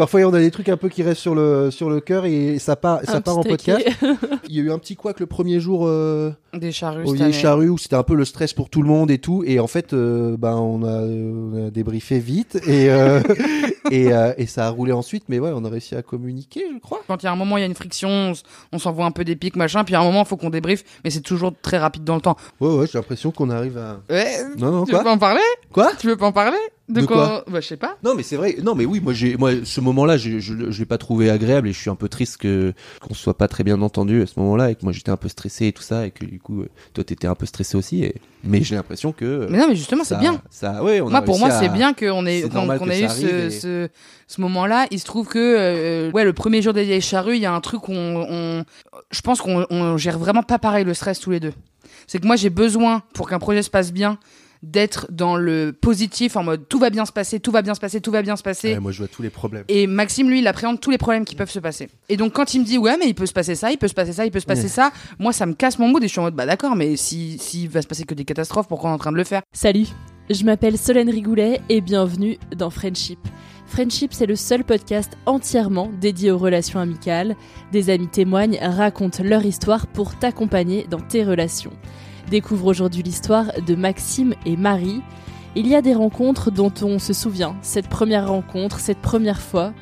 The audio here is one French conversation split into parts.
Parfois, on a des trucs un peu qui restent sur le, sur le cœur et ça part, ça Un part en podcast. Il y a eu un petit couac le premier jour euh, Des charrues. au charrue où c'était un peu le stress pour tout le monde et tout. Et en fait, euh, ben, on, a, on a débriefé vite et, euh, et, euh, et ça a roulé ensuite. Mais ouais, on a réussi à communiquer, je crois. Quand il y a un moment, il y a une friction, on s'envoie un peu des pics, machin, puis à un moment, il faut qu'on débriefe, mais c'est toujours très rapide dans le temps. Ouais, ouais, j'ai l'impression qu'on arrive à. Ouais, Non, non, tu veux quoi pas en parler? Quoi? Tu veux pas en parler? De quoi? Bah, je sais pas. Non, mais c'est vrai. Non, mais oui, moi, j'ai, moi, ce moment-là, je, je, je l'ai pas trouvé agréable et je suis un peu triste que qu'on soit pas très bien entendu à ce moment-là et que moi j'étais un peu stressé et tout ça et que du coup, toi, t'étais un peu stressé aussi. Et... Mais j'ai l'impression que. Mais non, mais justement, c'est bien. Ça, ouais, on a Moi, pour réussi moi, à- c'est bien qu'on ait, qu'on ait eu ce, et- ce, ce moment-là. Il se trouve que, euh, ouais, le premier jour des vieilles charrues, il y a un truc où on, on- je pense qu'on on gère vraiment pas pareil le stress tous les deux. C'est que moi, j'ai besoin, pour qu'un projet se passe bien, d'être dans le positif, en mode tout va bien se passer, tout va bien se passer, tout va bien se passer. Ouais, moi, je vois tous les problèmes. Et Maxime, lui, il appréhende tous les problèmes qui peuvent se passer. Et donc, quand il me dit, ouais, mais il peut se passer ça, il peut se passer ça, il peut se passer Ouais. ça, moi, ça me casse mon mood et je suis en mode, bah d'accord, mais si, s'il va se passer que des catastrophes, pourquoi on est en train de le faire? Salut, je m'appelle Solène Rigoulet et bienvenue dans Friendship. Friendship, c'est le seul podcast entièrement dédié aux relations amicales. Des amis témoignent, racontent leur histoire pour t'accompagner dans tes relations. Découvre aujourd'hui l'histoire de Maxime et Marie. Il y a des rencontres dont on se souvient, cette première rencontre, cette première fois.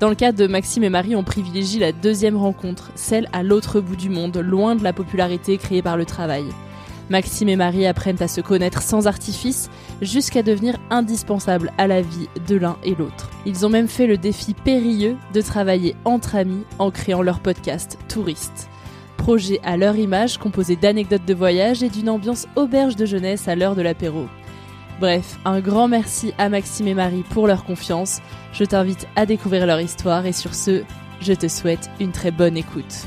Dans le cas de Maxime et Marie, on privilégie la deuxième rencontre, celle à l'autre bout du monde, loin de la popularité créée par le travail. Maxime et Marie apprennent à se connaître sans artifice jusqu'à devenir indispensables à la vie de l'un et l'autre. Ils ont même fait le défi périlleux de travailler entre amis en créant leur podcast Touriste. Projet à leur image composé d'anecdotes de voyage et d'une ambiance auberge de jeunesse à l'heure de l'apéro. Bref, un grand merci à Maxime et Marie pour leur confiance. Je t'invite à découvrir leur histoire et sur ce, je te souhaite une très bonne écoute.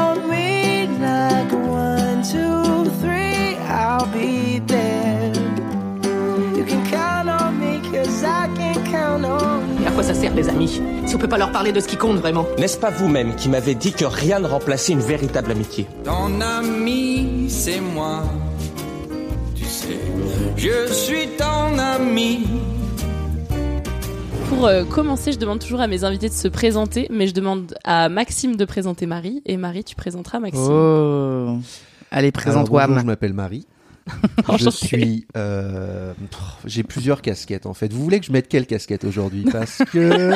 les amis Si on peut pas leur parler de ce qui compte vraiment N'est-ce pas vous-même qui m'avez dit que rien ne remplaçait une véritable amitié Ton ami, c'est moi. Tu sais, je suis ton ami. Pour euh, commencer, je demande toujours à mes invités de se présenter, mais je demande à Maxime de présenter Marie, et Marie, tu présenteras Maxime. Oh Allez, présente-toi. bonjour, je m'appelle Marie. Je suis. euh, J'ai plusieurs casquettes en fait. Vous voulez que je mette quelle casquette aujourd'hui? Parce que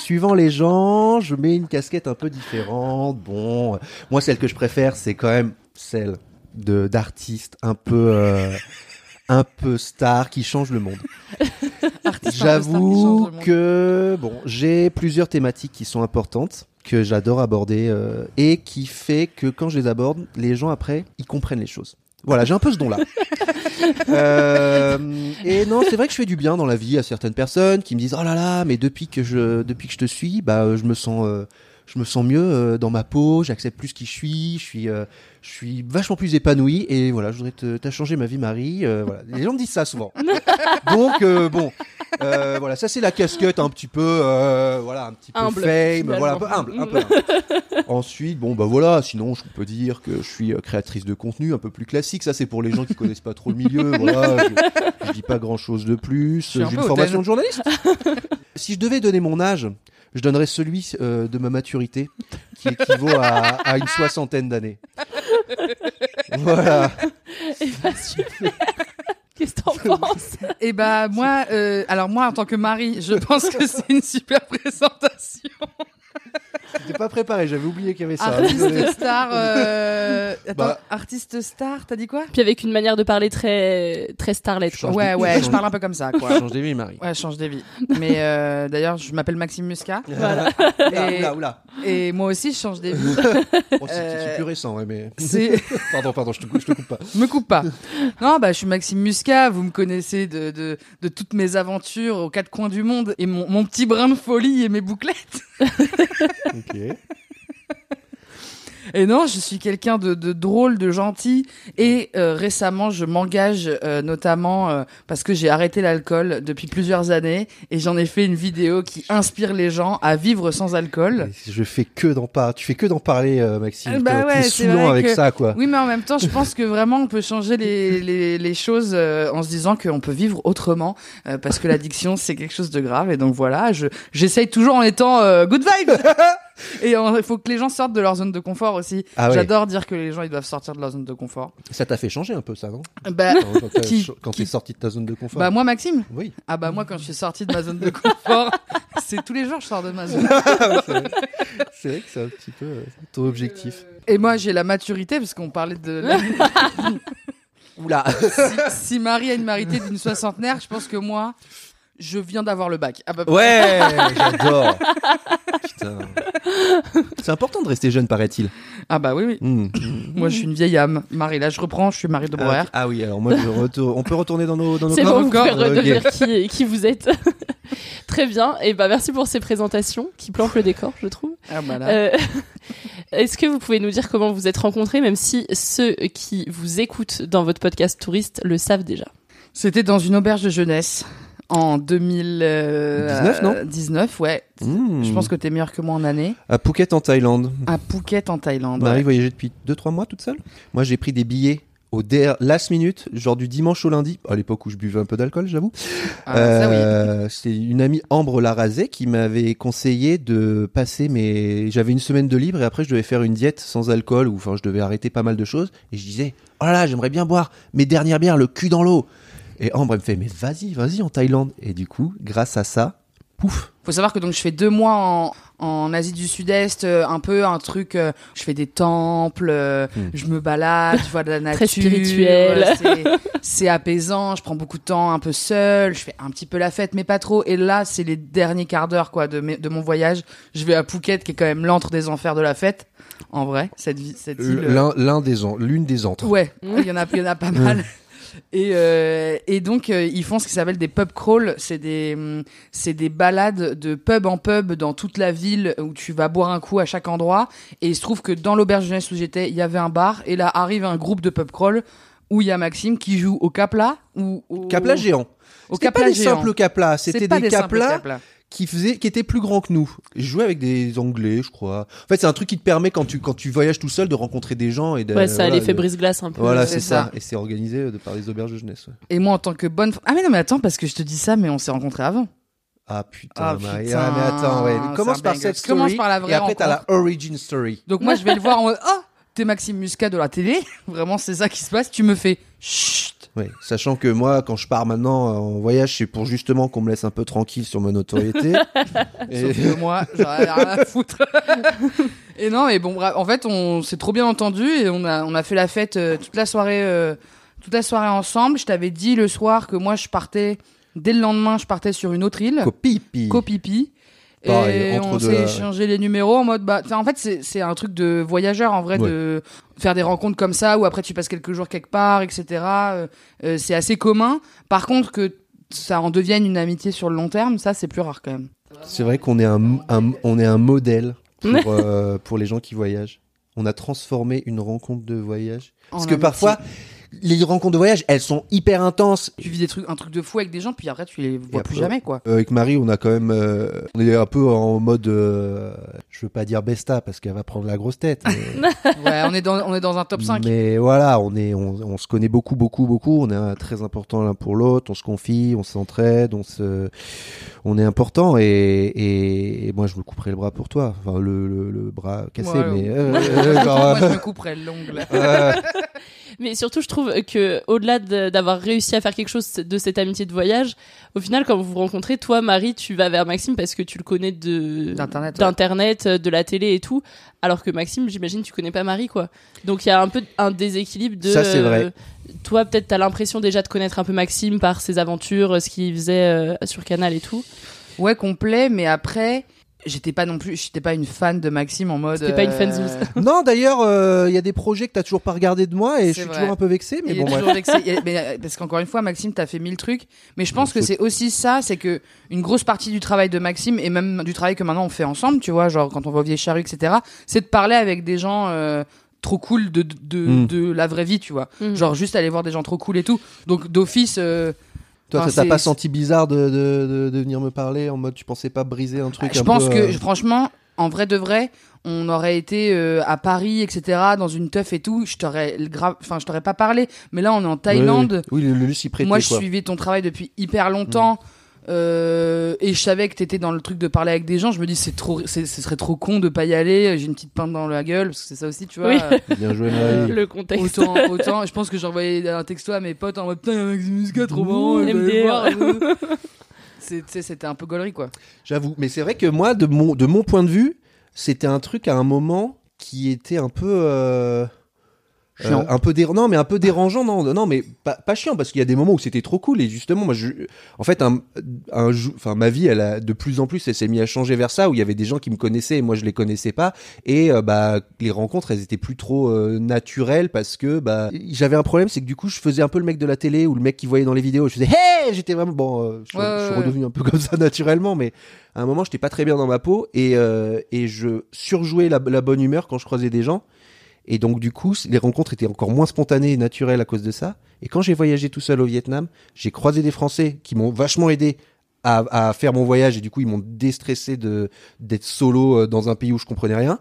suivant les gens, je mets une casquette un peu différente. Bon, moi celle que je préfère, c'est quand même celle de d'artiste un peu. euh, un peu star qui change le monde. J'avoue que bon, j'ai plusieurs thématiques qui sont importantes que j'adore aborder euh, et qui fait que quand je les aborde, les gens après, ils comprennent les choses. Voilà, j'ai un peu ce don-là. Euh, et non, c'est vrai que je fais du bien dans la vie à certaines personnes qui me disent oh là là, mais depuis que je depuis que je te suis, bah euh, je me sens euh, je me sens mieux euh, dans ma peau, j'accepte plus qui je suis, je suis je suis vachement plus épanoui et voilà, je voudrais te t'as changé ma vie Marie, euh, voilà. Les gens me disent ça souvent. Donc euh, bon, euh, voilà, ça c'est la casquette un petit peu euh, voilà, un petit peu Humble, fame, finalement. voilà, un peu humble, un peu humble. Ensuite, bon bah voilà, sinon je peux dire que je suis euh, créatrice de contenu un peu plus classique. Ça c'est pour les gens qui connaissent pas trop le milieu. Voilà, je, je dis pas grand chose de plus. un J'ai une formation de journaliste. si je devais donner mon âge, je donnerais celui euh, de ma maturité, qui équivaut à, à une soixantaine d'années. Voilà. Et bah, super. Qu'est-ce que t'en penses Et bah moi, euh, alors moi en tant que mari, je pense que c'est une super présentation. J'étais pas préparé, j'avais oublié qu'il y avait ça. Artiste star. euh, Attends, Bah. artiste star, t'as dit quoi? Puis avec une manière de parler très très starlet. quoi. Ouais, ouais, je parle un peu comme ça, quoi. Change des vies, Marie. Ouais, je change des vies. Mais euh, d'ailleurs, je m'appelle Maxime Muscat. Voilà. Oula, Et, oula, oula. et moi aussi, je change des vies. Oh, c'est Euh, plus récent, ouais, mais. pardon, pardon, je te, coupe- je te coupe pas. me coupe pas. Non, bah, je suis Maxime Muscat. Vous me connaissez de, de, de toutes mes aventures aux quatre coins du monde et mon, mon petit brin de folie et mes bouclettes. Ok. Et non, je suis quelqu'un de, de drôle, de gentil. Et euh, récemment, je m'engage euh, notamment euh, parce que j'ai arrêté l'alcool depuis plusieurs années et j'en ai fait une vidéo qui inspire les gens à vivre sans alcool. Je fais que d'en parler. Tu fais que d'en parler, Maxime. Bah T'es- ouais, c'est avec que- ça, quoi. Oui, mais en même temps, je pense que vraiment on peut changer les, les, les choses en se disant qu'on peut vivre autrement parce que l'addiction c'est quelque chose de grave et donc voilà, je j'essaye toujours en étant good vibe. Et il faut que les gens sortent de leur zone de confort aussi. Ah ouais. J'adore dire que les gens ils doivent sortir de leur zone de confort. Ça t'a fait changer un peu, ça, non Bah, Quand- qui- quand qui- t'es sorti de ta zone de confort. Bah moi Maxime Oui. Ah bah moi quand je suis sortie de ma zone de confort, c'est tous les jours je sors de ma zone. c'est vrai. Que c'est un petit peu euh, ton objectif. Et moi j'ai la maturité parce qu'on parlait de la- Oula. si, si Marie a une maturité d'une soixantenaire, je pense que moi je viens d'avoir le bac. Ah bah, Ouais, j'adore. Putain. C'est important de rester jeune, paraît-il. Ah bah oui oui. Hmm. Moi je suis une vieille âme. Marie là je reprends, je suis Marie de Ah, ok. Ah oui, alors moi, je retourne- on peut retourner dans nos, dans nos C'est bon, vous pouvez encore redevenir qui, qui vous êtes. Très bien. Et bah merci pour ces présentations qui plantent le décor, je trouve. Ah bah là. Euh, Est-ce que vous pouvez nous dire comment vous êtes rencontrés, même si ceux qui vous écoutent dans votre podcast touriste le savent déjà? C'était dans une auberge de jeunesse en 2019 non 19 ouais. Hmm. Je pense que t'es meilleur que moi en année. À Phuket en Thaïlande. À Phuket en Thaïlande. Marie ouais. voyageait depuis 2-3 mois toute seule. Moi, j'ai pris des billets au der- last minute, genre du dimanche au lundi, à l'époque où je buvais un peu d'alcool, j'avoue. Ah, oui. Euh, C'est une amie Ambre Larazé qui m'avait conseillé de passer mes. J'avais une semaine de libre et après je devais faire une diète sans alcool ou enfin je devais arrêter pas mal de choses et je disais oh là là j'aimerais bien boire mes dernières bières le cul dans l'eau. Et Ambre elle me fait mais vas-y vas-y en Thaïlande et du coup grâce à ça pouf Faut savoir que donc je fais deux mois en, en Asie du Sud-Est, euh, un peu un truc. euh, je fais des temples, euh, Hmm. je me balade, je vois de la nature. spirituel. euh, c'est- C'est apaisant. Je prends beaucoup de temps un peu seul. Je fais un petit peu la fête, mais pas trop. Et là, c'est les derniers quarts d'heure quoi de, mes- de mon voyage. Je vais à Phuket, qui est quand même l'antre des enfers de la fête. En vrai, cette vie, cette île. l'un des l'une des antres. Ouais, il y en a, il y en a pas mal. Et, euh, et donc euh, ils font ce qui s'appelle des pub crawls, c'est des hum, c'est des balades de pub en pub dans toute la ville où tu vas boire un coup à chaque endroit. Et il se trouve que dans l'auberge jeunesse où j'étais, il y avait un bar et là arrive un groupe de pub crawl où il y a Maxime qui joue au capla ou au Capla géant. Au C'était pas capla des géant. simples caplas, C'est c'était pas des, des caplas. Qui faisaient, qui étaient plus grands que nous. Je jouais avec des Anglais, je crois. En fait, c'est un truc qui te permet quand tu quand tu voyages tout seul de rencontrer des gens et de. Ouais, ça a voilà, l'effet de- brise-glace un peu. Voilà, C'est ça. ça. Et c'est organisé euh, de par les auberges de jeunesse. ouais. Et moi en tant que bonne ah mais non mais attends parce que je te dis ça mais on s'est rencontrés avant. Ah putain, Ah, putain, Ah, mais attends, ouais. Commence par cette story. commences par la vraie et après, t'as la origin story. Donc moi je vais le voir en mode oh t'es Maxime Muscat de la télé vraiment c'est ça qui se passe tu me fais chut Ouais, sachant que moi, quand je pars maintenant euh, en voyage, c'est pour justement qu'on me laisse un peu tranquille sur ma notoriété. Et- Sauf que moi, j'en ai rien à foutre. et non, mais bon, en fait, on s'est trop bien entendu et on a, on a fait la fête euh, toute la soirée, euh, toute la soirée ensemble. Je t'avais dit le soir que moi, je partais, dès le lendemain, je partais sur une autre île. Copipi. Copipi. Pareil, et entre on s'est échangé les numéros en mode bah en fait c'est c'est un truc de voyageur en vrai Ouais. de faire des rencontres comme ça où après tu passes quelques jours quelque part etc euh, euh, c'est assez commun par contre que ça en devienne une amitié sur le long terme ça c'est plus rare quand même C'est vrai qu'on est un, un- on est un modèle pour, euh, pour les gens qui voyagent. On a transformé une rencontre de voyage. En Parce que parfois, les rencontres de voyage, elles sont hyper intenses. tu vis des trucs un truc de fou avec des gens puis après tu les vois plus jamais quoi euh, avec Marie, on a quand même, euh, on est un peu en mode, euh, je veux pas dire besta parce qu'elle va prendre la grosse tête. mais- ouais on est dans on est dans un top 5 Mais voilà, on est, on, on se connaît beaucoup, beaucoup, beaucoup. On est très important l'un pour l'autre. On se confie, on s'entraide, on se, on est important. Et, et, et moi, je me couperai le bras pour toi. Enfin, le, le, le bras cassé, Ouais, mais. ouais. euh, euh, genre, moi je me couperais l'ongle euh, Mais surtout, je trouve que au-delà de- d'avoir réussi à faire quelque chose de cette amitié de voyage, au final, quand vous vous rencontrez, toi, Marie, tu vas vers Maxime parce que tu le connais de D'internet, ouais. d'internet, de la télé et tout, alors que Maxime, j'imagine, tu connais pas Marie, quoi. Donc il y a un peu un déséquilibre de. Ça, c'est vrai. euh, toi, peut-être, t'as l'impression déjà de connaître un peu Maxime par ses aventures, ce qu'il faisait euh, sur Canal et tout. ouais complet mais après j'étais pas non plus j'étais pas une fan de Maxime en mode C'était pas une euh, fanzouze. non, d'ailleurs, euh, il y a des projets que t'as toujours pas regardé de moi et je suis vrai. toujours un peu vexé. Mais il bon, est toujours vexé. Mais, euh, parce qu'encore une fois, Maxime, t'as fait mille trucs. Mais je pense que c'est aussi ça, c'est que une grosse partie du travail de Maxime et même du travail que maintenant on fait ensemble, tu vois, genre quand on va au Vieille Charrue, etc., c'est de parler avec des gens euh, trop cool de, de, de, Mm. de la vraie vie, tu vois. Mm. Genre juste aller voir des gens trop cool et tout. Donc d'office. euh, Toi, enfin, t'as pas senti bizarre de, de, venir me parler en mode tu pensais pas briser un truc je un pense peu, que euh, franchement, en vrai de vrai, on aurait été euh, à Paris, etc., dans une teuf et tout, je t'aurais grave, enfin je t'aurais pas parlé. Mais là, on est en Thaïlande. Oui, oui, le, le prêtait. Moi, je quoi. suivais ton travail depuis hyper longtemps. Euh, et je savais que t'étais dans le truc de parler avec des gens. Je me dis, c'est trop, ce serait trop con de pas y aller. J'ai une petite pinte dans la gueule, parce que c'est ça aussi, tu vois. Oui. Bien joué, Marie. Le contexte. Autant, autant, je pense que j'envoyais un texto à mes potes en mode, putain, il y a un Maxime Muscat trop marrant, euh. C'était un peu gaulerie, quoi. J'avoue, mais c'est vrai que moi, de mon, de mon point de vue, c'était un truc à un moment qui était un peu. Euh, un peu dérangeant, non, mais un peu dérangeant, non, non, mais pas, pas chiant, parce qu'il y a des moments où c'était trop cool, et justement, moi, je, en fait, un, un, enfin, ma vie, elle a, de plus en plus, elle s'est mise à changer vers ça, où il y avait des gens qui me connaissaient, et moi, je les connaissais pas, et, euh, bah, les rencontres, elles étaient plus trop euh, naturelles, parce que, bah, j'avais un problème, c'est que du coup, je faisais un peu le mec de la télé, ou le mec qui voyait dans les vidéos, je faisais, hey, j'étais vraiment, bon, euh, je, Ouais, je suis redevenu un peu comme ça naturellement, mais à un moment, j'étais pas très bien dans ma peau, et, euh, et je surjouais la, la bonne humeur quand je croisais des gens, et donc, du coup, les rencontres étaient encore moins spontanées et naturelles à cause de ça. Et quand j'ai voyagé tout seul au Vietnam, j'ai croisé des Français qui m'ont vachement aidé à, à faire mon voyage. Et du coup, ils m'ont déstressé de, d'être solo euh, dans un pays où je comprenais rien.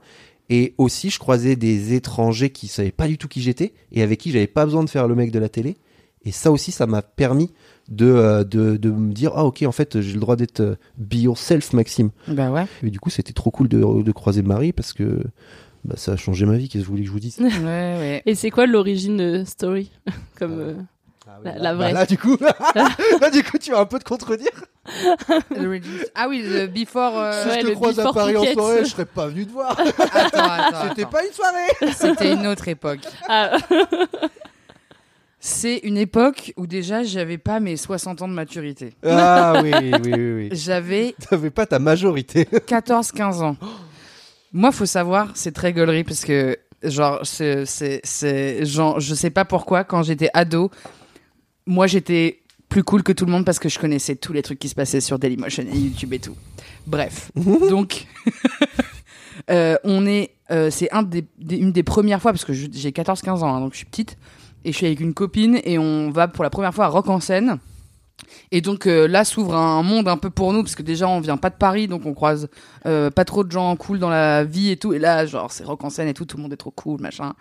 Et aussi, je croisais des étrangers qui savaient pas du tout qui j'étais et avec qui j'avais pas besoin de faire le mec de la télé. Et ça aussi, ça m'a permis de, euh, de, de me dire, ah ok, en fait, j'ai le droit d'être euh, be yourself, Maxime. Bah ouais. Et du coup, c'était trop cool de, de croiser Marie parce que bah, ça a changé ma vie. Qu'est-ce que vous voulez que je vous dise Ouais, ouais. Et c'est quoi l'origine euh, story Comme euh, la, la vraie. Bah là, du coup, là, du coup, tu vas un peu te contredire. Ah oui, le before. euh, Si Ouais, je te croise à Paris en soirée, je serais pas venu te voir. Attends, attends, C'était pas une soirée. C'était une autre époque. Ah, C'est une époque où déjà j'avais pas mes 60 ans de maturité. Ah oui, oui, oui, oui. J'avais T'avais pas ta majorité. 14-15 ans. Moi, faut savoir, c'est très gaulerie parce que, genre, c'est, c'est, genre, je sais pas pourquoi, quand j'étais ado, moi j'étais plus cool que tout le monde parce que je connaissais tous les trucs qui se passaient sur Dailymotion et YouTube et tout. Bref. Donc, euh, on est, euh, c'est un des, des- une des premières fois parce que j'ai 14-15 ans, hein, donc je suis petite et je suis avec une copine et on va pour la première fois à Rock en scène. Et donc euh, là s'ouvre un monde un peu pour nous parce que déjà on vient pas de Paris donc on croise euh, pas trop de gens cool dans la vie et tout. Et là, genre, c'est rock en scène et tout, tout le monde est trop cool, machin.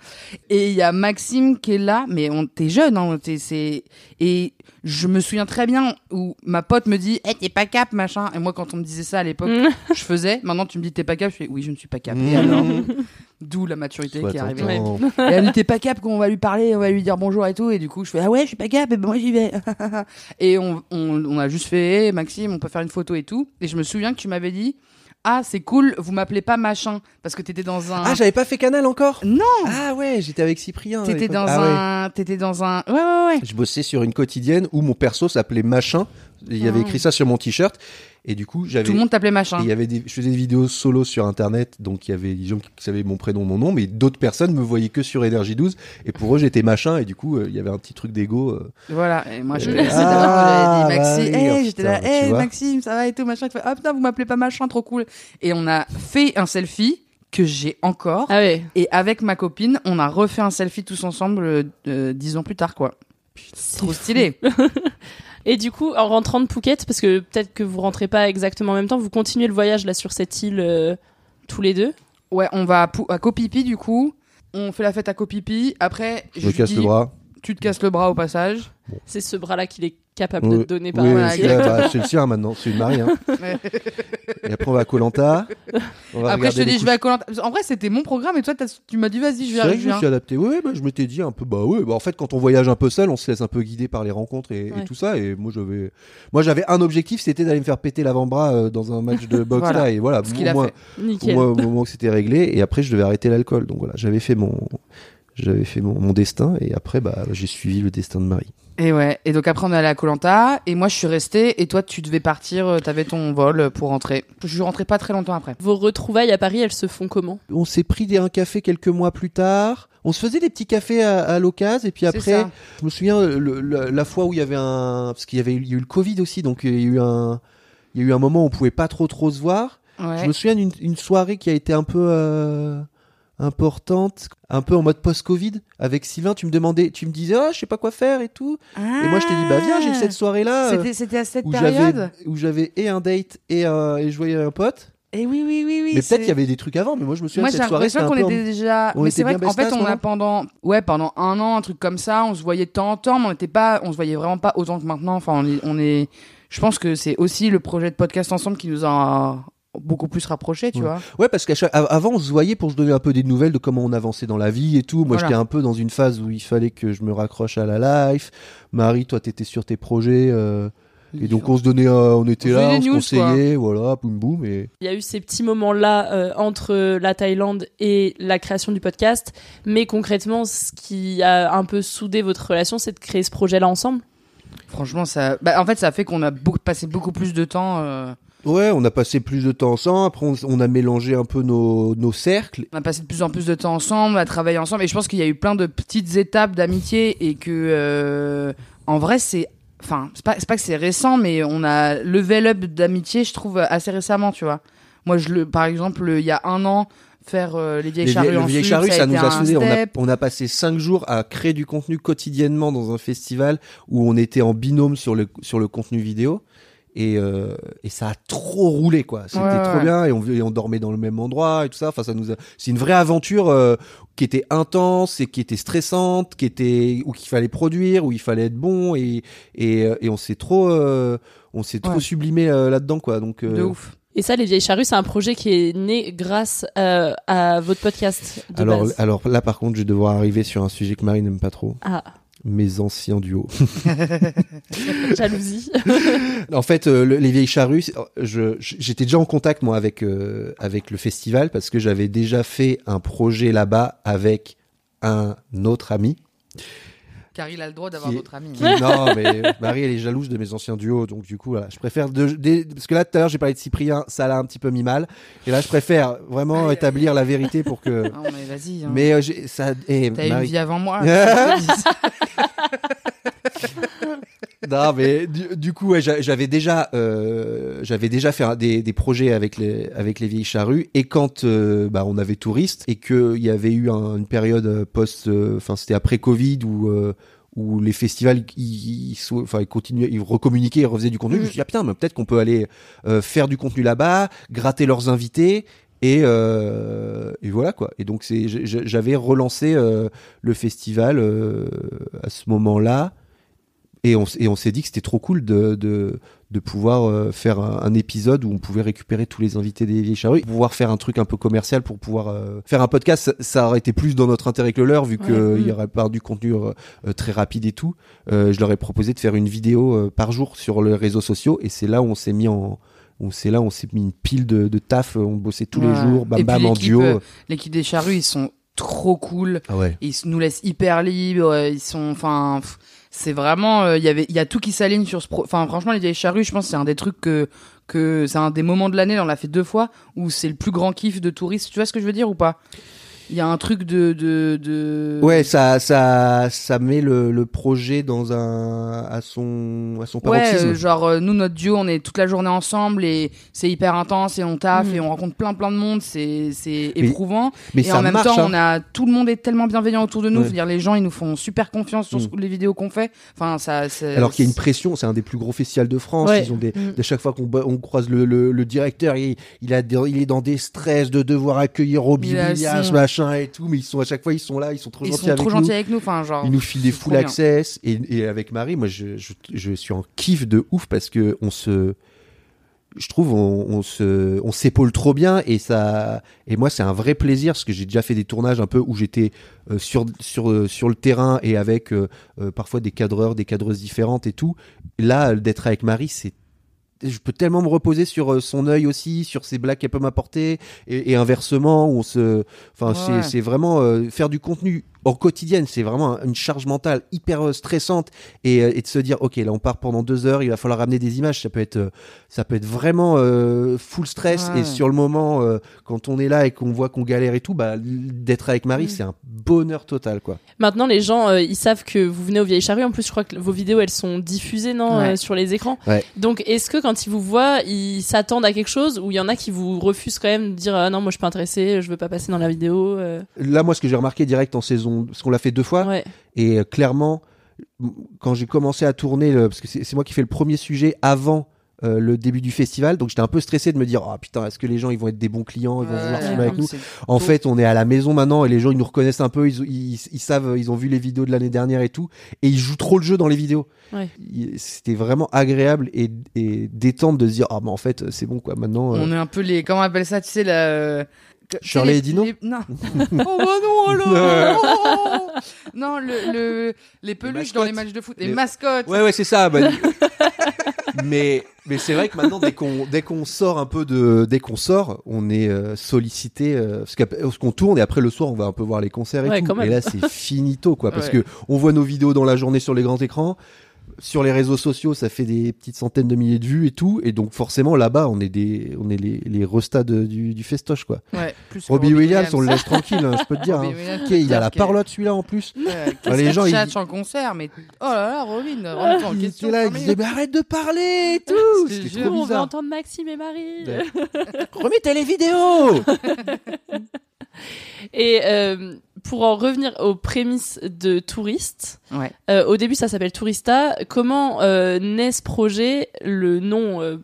Et il y a Maxime qui est là, mais on t'es jeune, hein, t'es- c'est et je me souviens très bien où ma pote me dit, hey, t'es pas cap, machin. Et moi, quand on me disait ça à l'époque, je faisais. Maintenant, tu me dis t'es pas cap, je fais oui, je ne suis pas cap. Et alors, d'où la maturité Soit qui est arrivée. Et elle me dit t'es pas cap qu'on va lui parler, on va lui dire bonjour et tout. Et du coup, je fais ah ouais, je suis pas cap, et ben moi j'y vais. et on, on, on a juste fait, Hey, Maxime, on peut faire une photo et tout. Et je me souviens que tu m'avais dit. Ah, c'est cool, vous m'appelez pas machin, parce que t'étais dans un. Ah, j'avais pas fait canal encore Non Ah ouais, j'étais avec Cyprien. T'étais dans Ah ouais. un. T'étais dans un. Ouais, ouais, ouais. Je bossais sur une quotidienne où mon perso s'appelait Machin. Il y avait Ah. écrit ça sur mon t-shirt. Et du coup, j'avais. Tout le monde t'appelait machin. Et il y avait des, je faisais des vidéos solo sur internet, donc il y avait des gens qui savaient mon prénom, mon nom, mais d'autres personnes me voyaient que sur Énergie 12, et pour eux j'étais machin, et du coup euh, il y avait un petit truc d'ego. euh. Voilà, et moi je Euh, j'avais ah, dit Maxime, bah oui, hey, oh, j'étais là, putain, tu hey vois. Maxime, ça va et tout, machin. Il fait, ah putain, vous m'appelez pas machin, trop cool. Et on a fait un selfie que j'ai encore. Ah ouais. Et avec ma copine, on a refait un selfie tous ensemble euh, euh, dix ans plus tard, quoi. Trop stylé. Et du coup, en rentrant de Phuket, parce que peut-être que vous rentrez pas exactement en même temps, vous continuez le voyage là sur cette île euh, tous les deux. Ouais, on va à, Pou- à Kopipi du coup. On fait la fête à Kopipi. Après, Je lui casse dis, le bras. Tu te casses le bras au passage. C'est ce bras-là qu'il est capable de Oui, te donner par oui, bah, c'est le sien maintenant, c'est une Marie. Hein. Et après on va à Colanta. Après, je te dis, je vais à Koh-Lanta. En vrai, c'était mon programme et toi, tu m'as dit, vas-y, je C'est viens. vrai je que je me viens. suis adapté. Ouais, bah, je m'étais dit un peu, bah ouais, bah en fait, quand on voyage un peu seul, on se laisse un peu guider par les rencontres et, tout ça. Et moi, j'avais, moi, j'avais un objectif, c'était d'aller me faire péter l'avant-bras euh, dans un match de boxe Voilà. là. Et voilà, Ce au moins- moins, moment que c'était réglé. Et après, je devais arrêter l'alcool. Donc voilà, j'avais fait mon, j'avais fait mon, mon destin. Et après, bah, j'ai suivi le destin de Marie. Et ouais. Et donc après, on est allé à Colanta et moi, je suis restée. Et toi, tu devais partir. euh, T'avais ton vol euh, pour rentrer. Je suis rentrée pas très longtemps après. Vos retrouvailles à Paris, elles se font comment? On s'est pris des, un café quelques mois plus tard. On se faisait des petits cafés à, à l'occasion. Et puis après, je me souviens le- le- la fois où il y avait un, parce qu'il y avait eu, il y a eu le Covid aussi, donc il y a eu un, il y a eu un moment où on pouvait pas trop trop se voir. Ouais. Je me souviens d'une une soirée qui a été un peu euh, importante, un peu en mode post-Covid. Avec Sylvain, tu me demandais, tu me disais, ah, je sais pas quoi faire et tout. et moi, je t'ai dit, bah viens, j'ai cette soirée-là. euh, Ah. C'était- à cette où période. où j'avais et un date et, un- et je voyais un pote. Et oui, oui, oui, oui. mais peut-être qu'il y avait des trucs avant, mais moi je me souviens Moi, de j'ai cette soirée. l'impression qu'on c'était un peu était déjà. on mais c'est vrai qu'en fait, on a pendant, ouais, pendant un an, un truc comme ça, on se voyait de temps en temps, mais on n'était pas, on se voyait vraiment pas autant que maintenant. Enfin, on est, on est- je pense que c'est aussi le projet de podcast ensemble qui nous a beaucoup plus rapprochés, tu Ouais. vois. Ouais, parce qu'avant, on se voyait pour se donner un peu des nouvelles de comment on avançait dans la vie et tout. Moi, Voilà. j'étais un peu dans une phase où il fallait que je me raccroche à la life. Marie, toi, t'étais sur tes projets. euh, et donc, on se donnait, euh, on était On là, on se conseillait, voilà, boum boum. Et... Il y a eu ces petits moments-là euh, entre la Thaïlande et la création du podcast, mais concrètement, ce qui a un peu soudé votre relation, c'est de créer ce projet-là ensemble? Franchement, ça, bah, en fait, ça a fait qu'on a beaucoup, passé beaucoup plus de temps. euh, Ouais, on a passé plus de temps ensemble. Après, on, on a mélangé un peu nos, nos cercles. On a passé de plus en plus de temps ensemble, à travailler ensemble, et je pense qu'il y a eu plein de petites étapes d'amitié et que, euh, en vrai, c'est, enfin, c'est pas, pas que c'est récent, mais on a level up d'amitié, je trouve, assez récemment, tu vois. Moi, je le, par exemple, il y a un an, faire euh, les vieilles Les charrues les vieilles charrues, ça, nous a soudés. On a, step. on a passé cinq jours à créer du contenu quotidiennement dans un festival où on était en binôme sur le, sur le contenu vidéo. Et, euh, et ça a trop roulé, quoi. C'était Ouais, trop ouais. bien. Et on, et on dormait dans le même endroit et tout ça. Enfin, ça nous a... C'est une vraie aventure euh, qui était intense et qui était stressante, qui était où qu'il fallait produire, où il fallait être bon et et, euh, et on s'est trop euh, on s'est trop Ouais. sublimé euh, là-dedans, quoi. Donc euh, De ouf. Et ça, Les Vieilles Charrues, c'est un projet qui est né grâce euh, à votre podcast de Alors, base. alors là, par contre, je vais devoir arriver sur un sujet que Marie n'aime pas trop. Ah, Mes anciens duos. jalousie. en fait, euh, le- les vieilles charrues, je- je- j'étais déjà en contact moi avec euh, avec le festival parce que j'avais déjà fait un projet là-bas avec un autre ami. Car il a le droit d'avoir d'autres amis. qui- non, mais Marie, elle est jalouse de mes anciens duos, donc du coup, voilà, je préfère de, parce que là tout à l'heure j'ai parlé de Cyprien, ça l'a un petit peu mis mal, et là je préfère vraiment établir la vérité pour que. Non, mais vas-y. hein. Mais euh, ça. eh, T'as une Marie- vie avant moi. non, mais du, du coup, ouais, j'a- j'avais déjà, euh, j'avais déjà fait des, des projets avec les avec les vieilles charrues. Et quand euh, bah, on avait touristes et qu'il y avait eu un- une période euh, post, euh, enfin c'était après Covid où où les festivals ils, enfin ils continuaient ils recommuniquaient ils refaisaient du contenu je me suis dit ah putain mais peut-être qu'on peut aller euh, faire du contenu là-bas gratter leurs invités et, euh, et voilà quoi. Et donc c'est j'avais relancé euh, le festival euh, à ce moment-là et on, et on s'est dit que c'était trop cool de, de, de pouvoir euh, faire un, un épisode où on pouvait récupérer tous les invités des vieilles charrues, pouvoir faire un truc un peu commercial pour pouvoir euh, faire un podcast. Ça, ça aurait été plus dans notre intérêt que le leur, vu Ouais. qu'il Mm. y aurait pas du contenu euh, très rapide et tout. Euh, je leur ai proposé de faire une vidéo par jour sur les réseaux sociaux, et c'est là où on s'est mis en où c'est là on s'est mis une pile de, de taf, on bossait tous les jours, bam Et bam en duo. euh, L'équipe des charrues, ils sont trop cool. Ah ouais. Ils nous laissent hyper libres. Ils sont, enfin, c'est vraiment, euh, il y a tout qui s'aligne sur ce pro. Enfin, franchement, les vieilles charrues, je pense, c'est un des trucs que, que c'est un des moments de l'année. On l'a fait deux fois où c'est le plus grand kiff de touristes. Tu vois ce que je veux dire ou pas? Il y a un truc de, de, de. Ouais, ça, ça, ça met le, le projet dans un, à son, à son Ouais, paroxysme. euh, genre euh, nous notre duo on est toute la journée ensemble et c'est hyper intense et on taffe Mhm. et on rencontre plein plein de monde, c'est c'est Mais- éprouvant mais et ça en même marche, temps hein. on a tout le monde est tellement bienveillant autour de nous, Ouais. c'est-à-dire les gens ils nous font super confiance sur Mhm. les vidéos qu'on fait. Enfin ça c'est Alors qu'il y a une pression, c'est un des plus gros festivals de France. Ouais. Ils ont des, Mm. de chaque fois qu'on on croise le, le, le directeur, il, il, a des- il est dans des stress de devoir accueillir Robbie Williams, son- machin et tout, mais ils sont à chaque fois, ils sont là, ils sont trop ils gentils sont avec trop nous. gentils avec nous, enfin genre Ils nous filent des full access et, et avec Marie, moi je, je, je suis en kiff de ouf parce que on se, je trouve on, on se, on s'épaule trop bien et ça, et moi c'est un vrai plaisir parce que j'ai déjà fait des tournages un peu où j'étais euh, sur sur euh, sur le terrain et avec euh, euh, parfois des cadreurs, des cadreuses différentes et tout. Là d'être avec Marie, c'est je peux tellement me reposer sur euh, son œil aussi, sur ses blagues qu'elle peut m'apporter, et, et inversement, on se, enfin, Ouais. c'est vraiment euh, faire du contenu en quotidienne, c'est vraiment un- une charge mentale hyper euh, stressante, et, euh, et de se dire, ok, là on part pendant deux heures, il va falloir ramener des images, ça peut être, euh, ça peut être vraiment euh, full stress, Ouais. et sur le moment, euh, quand on est là et qu'on voit qu'on galère et tout, bah, d'être avec Marie, Mm. c'est un bonheur total, quoi. Maintenant, les gens, euh, ils savent que vous venez aux Vieilles Charrues. En plus, je crois que vos vidéos, elles sont diffusées, non, Ouais. euh, sur les écrans. Ouais. Donc, est-ce que quand ils vous voient, ils s'attendent à quelque chose ou il y en a qui vous refusent quand même de dire ah non, moi je suis pas intéressé, je veux pas passer dans la vidéo. euh? Là, moi, ce que j'ai remarqué direct en saison, parce qu'on l'a fait deux fois, Ouais. et euh, clairement, quand j'ai commencé à tourner, le- parce que c'est moi qui fais le premier sujet avant euh, le début du festival, donc j'étais un peu stressé de me dire, ah putain, est-ce que les gens ils vont être des bons clients, ils vont Ouais, vouloir filmer avec nous. En tôt. fait, on est à la maison maintenant et les gens ils nous reconnaissent un peu, ils, ils, ils savent, ils ont vu les vidéos de l'année dernière et tout, et ils jouent trop le jeu dans les vidéos. Ouais. C'était vraiment agréable et, et détente de se dire, ah mais en fait c'est bon quoi, maintenant. euh, On est un peu les comment on appelle ça, tu sais la euh, Shirley les- et Dino les- Non. oh bah non alors. Oh non le, le les peluches dans les matchs de foot, les, Les- mascottes. Ouais, ouais, c'est ça. bah, mais mais c'est vrai que maintenant, dès qu'on dès qu'on sort un peu de, dès qu'on sort, on est euh, sollicité euh, parce qu'après- parce qu'on tourne et après le soir, on va un peu voir les concerts et Ouais, tout. quand même. Et là, c'est finito quoi, parce Ouais. que on voit nos vidéos dans la journée sur les grands écrans. Sur les réseaux sociaux, ça fait des petites centaines de milliers de vues et tout, et donc forcément là-bas, on est des, on est les, les restats de- du, du festoche quoi. Ouais, plus que Robbie Robbie Williams, on le Williams. laisse tranquille, hein, je peux te dire. Hein. Williams, Ok, je peux il a la parlotte celui-là en plus. Ouais, Enfin, les gens, ils- en concert, mais oh là là, Robin, remets-toi en il question. là, il disait mais arrête de parler et tout. C'était trop on veut entendre Maxime et Marie. Ouais. Remettez les vidéos. Et euh, pour en revenir aux prémices de touristes, Ouais. euh, au début ça s'appelle Tourista. Comment euh, naît ce projet? Le nom, euh,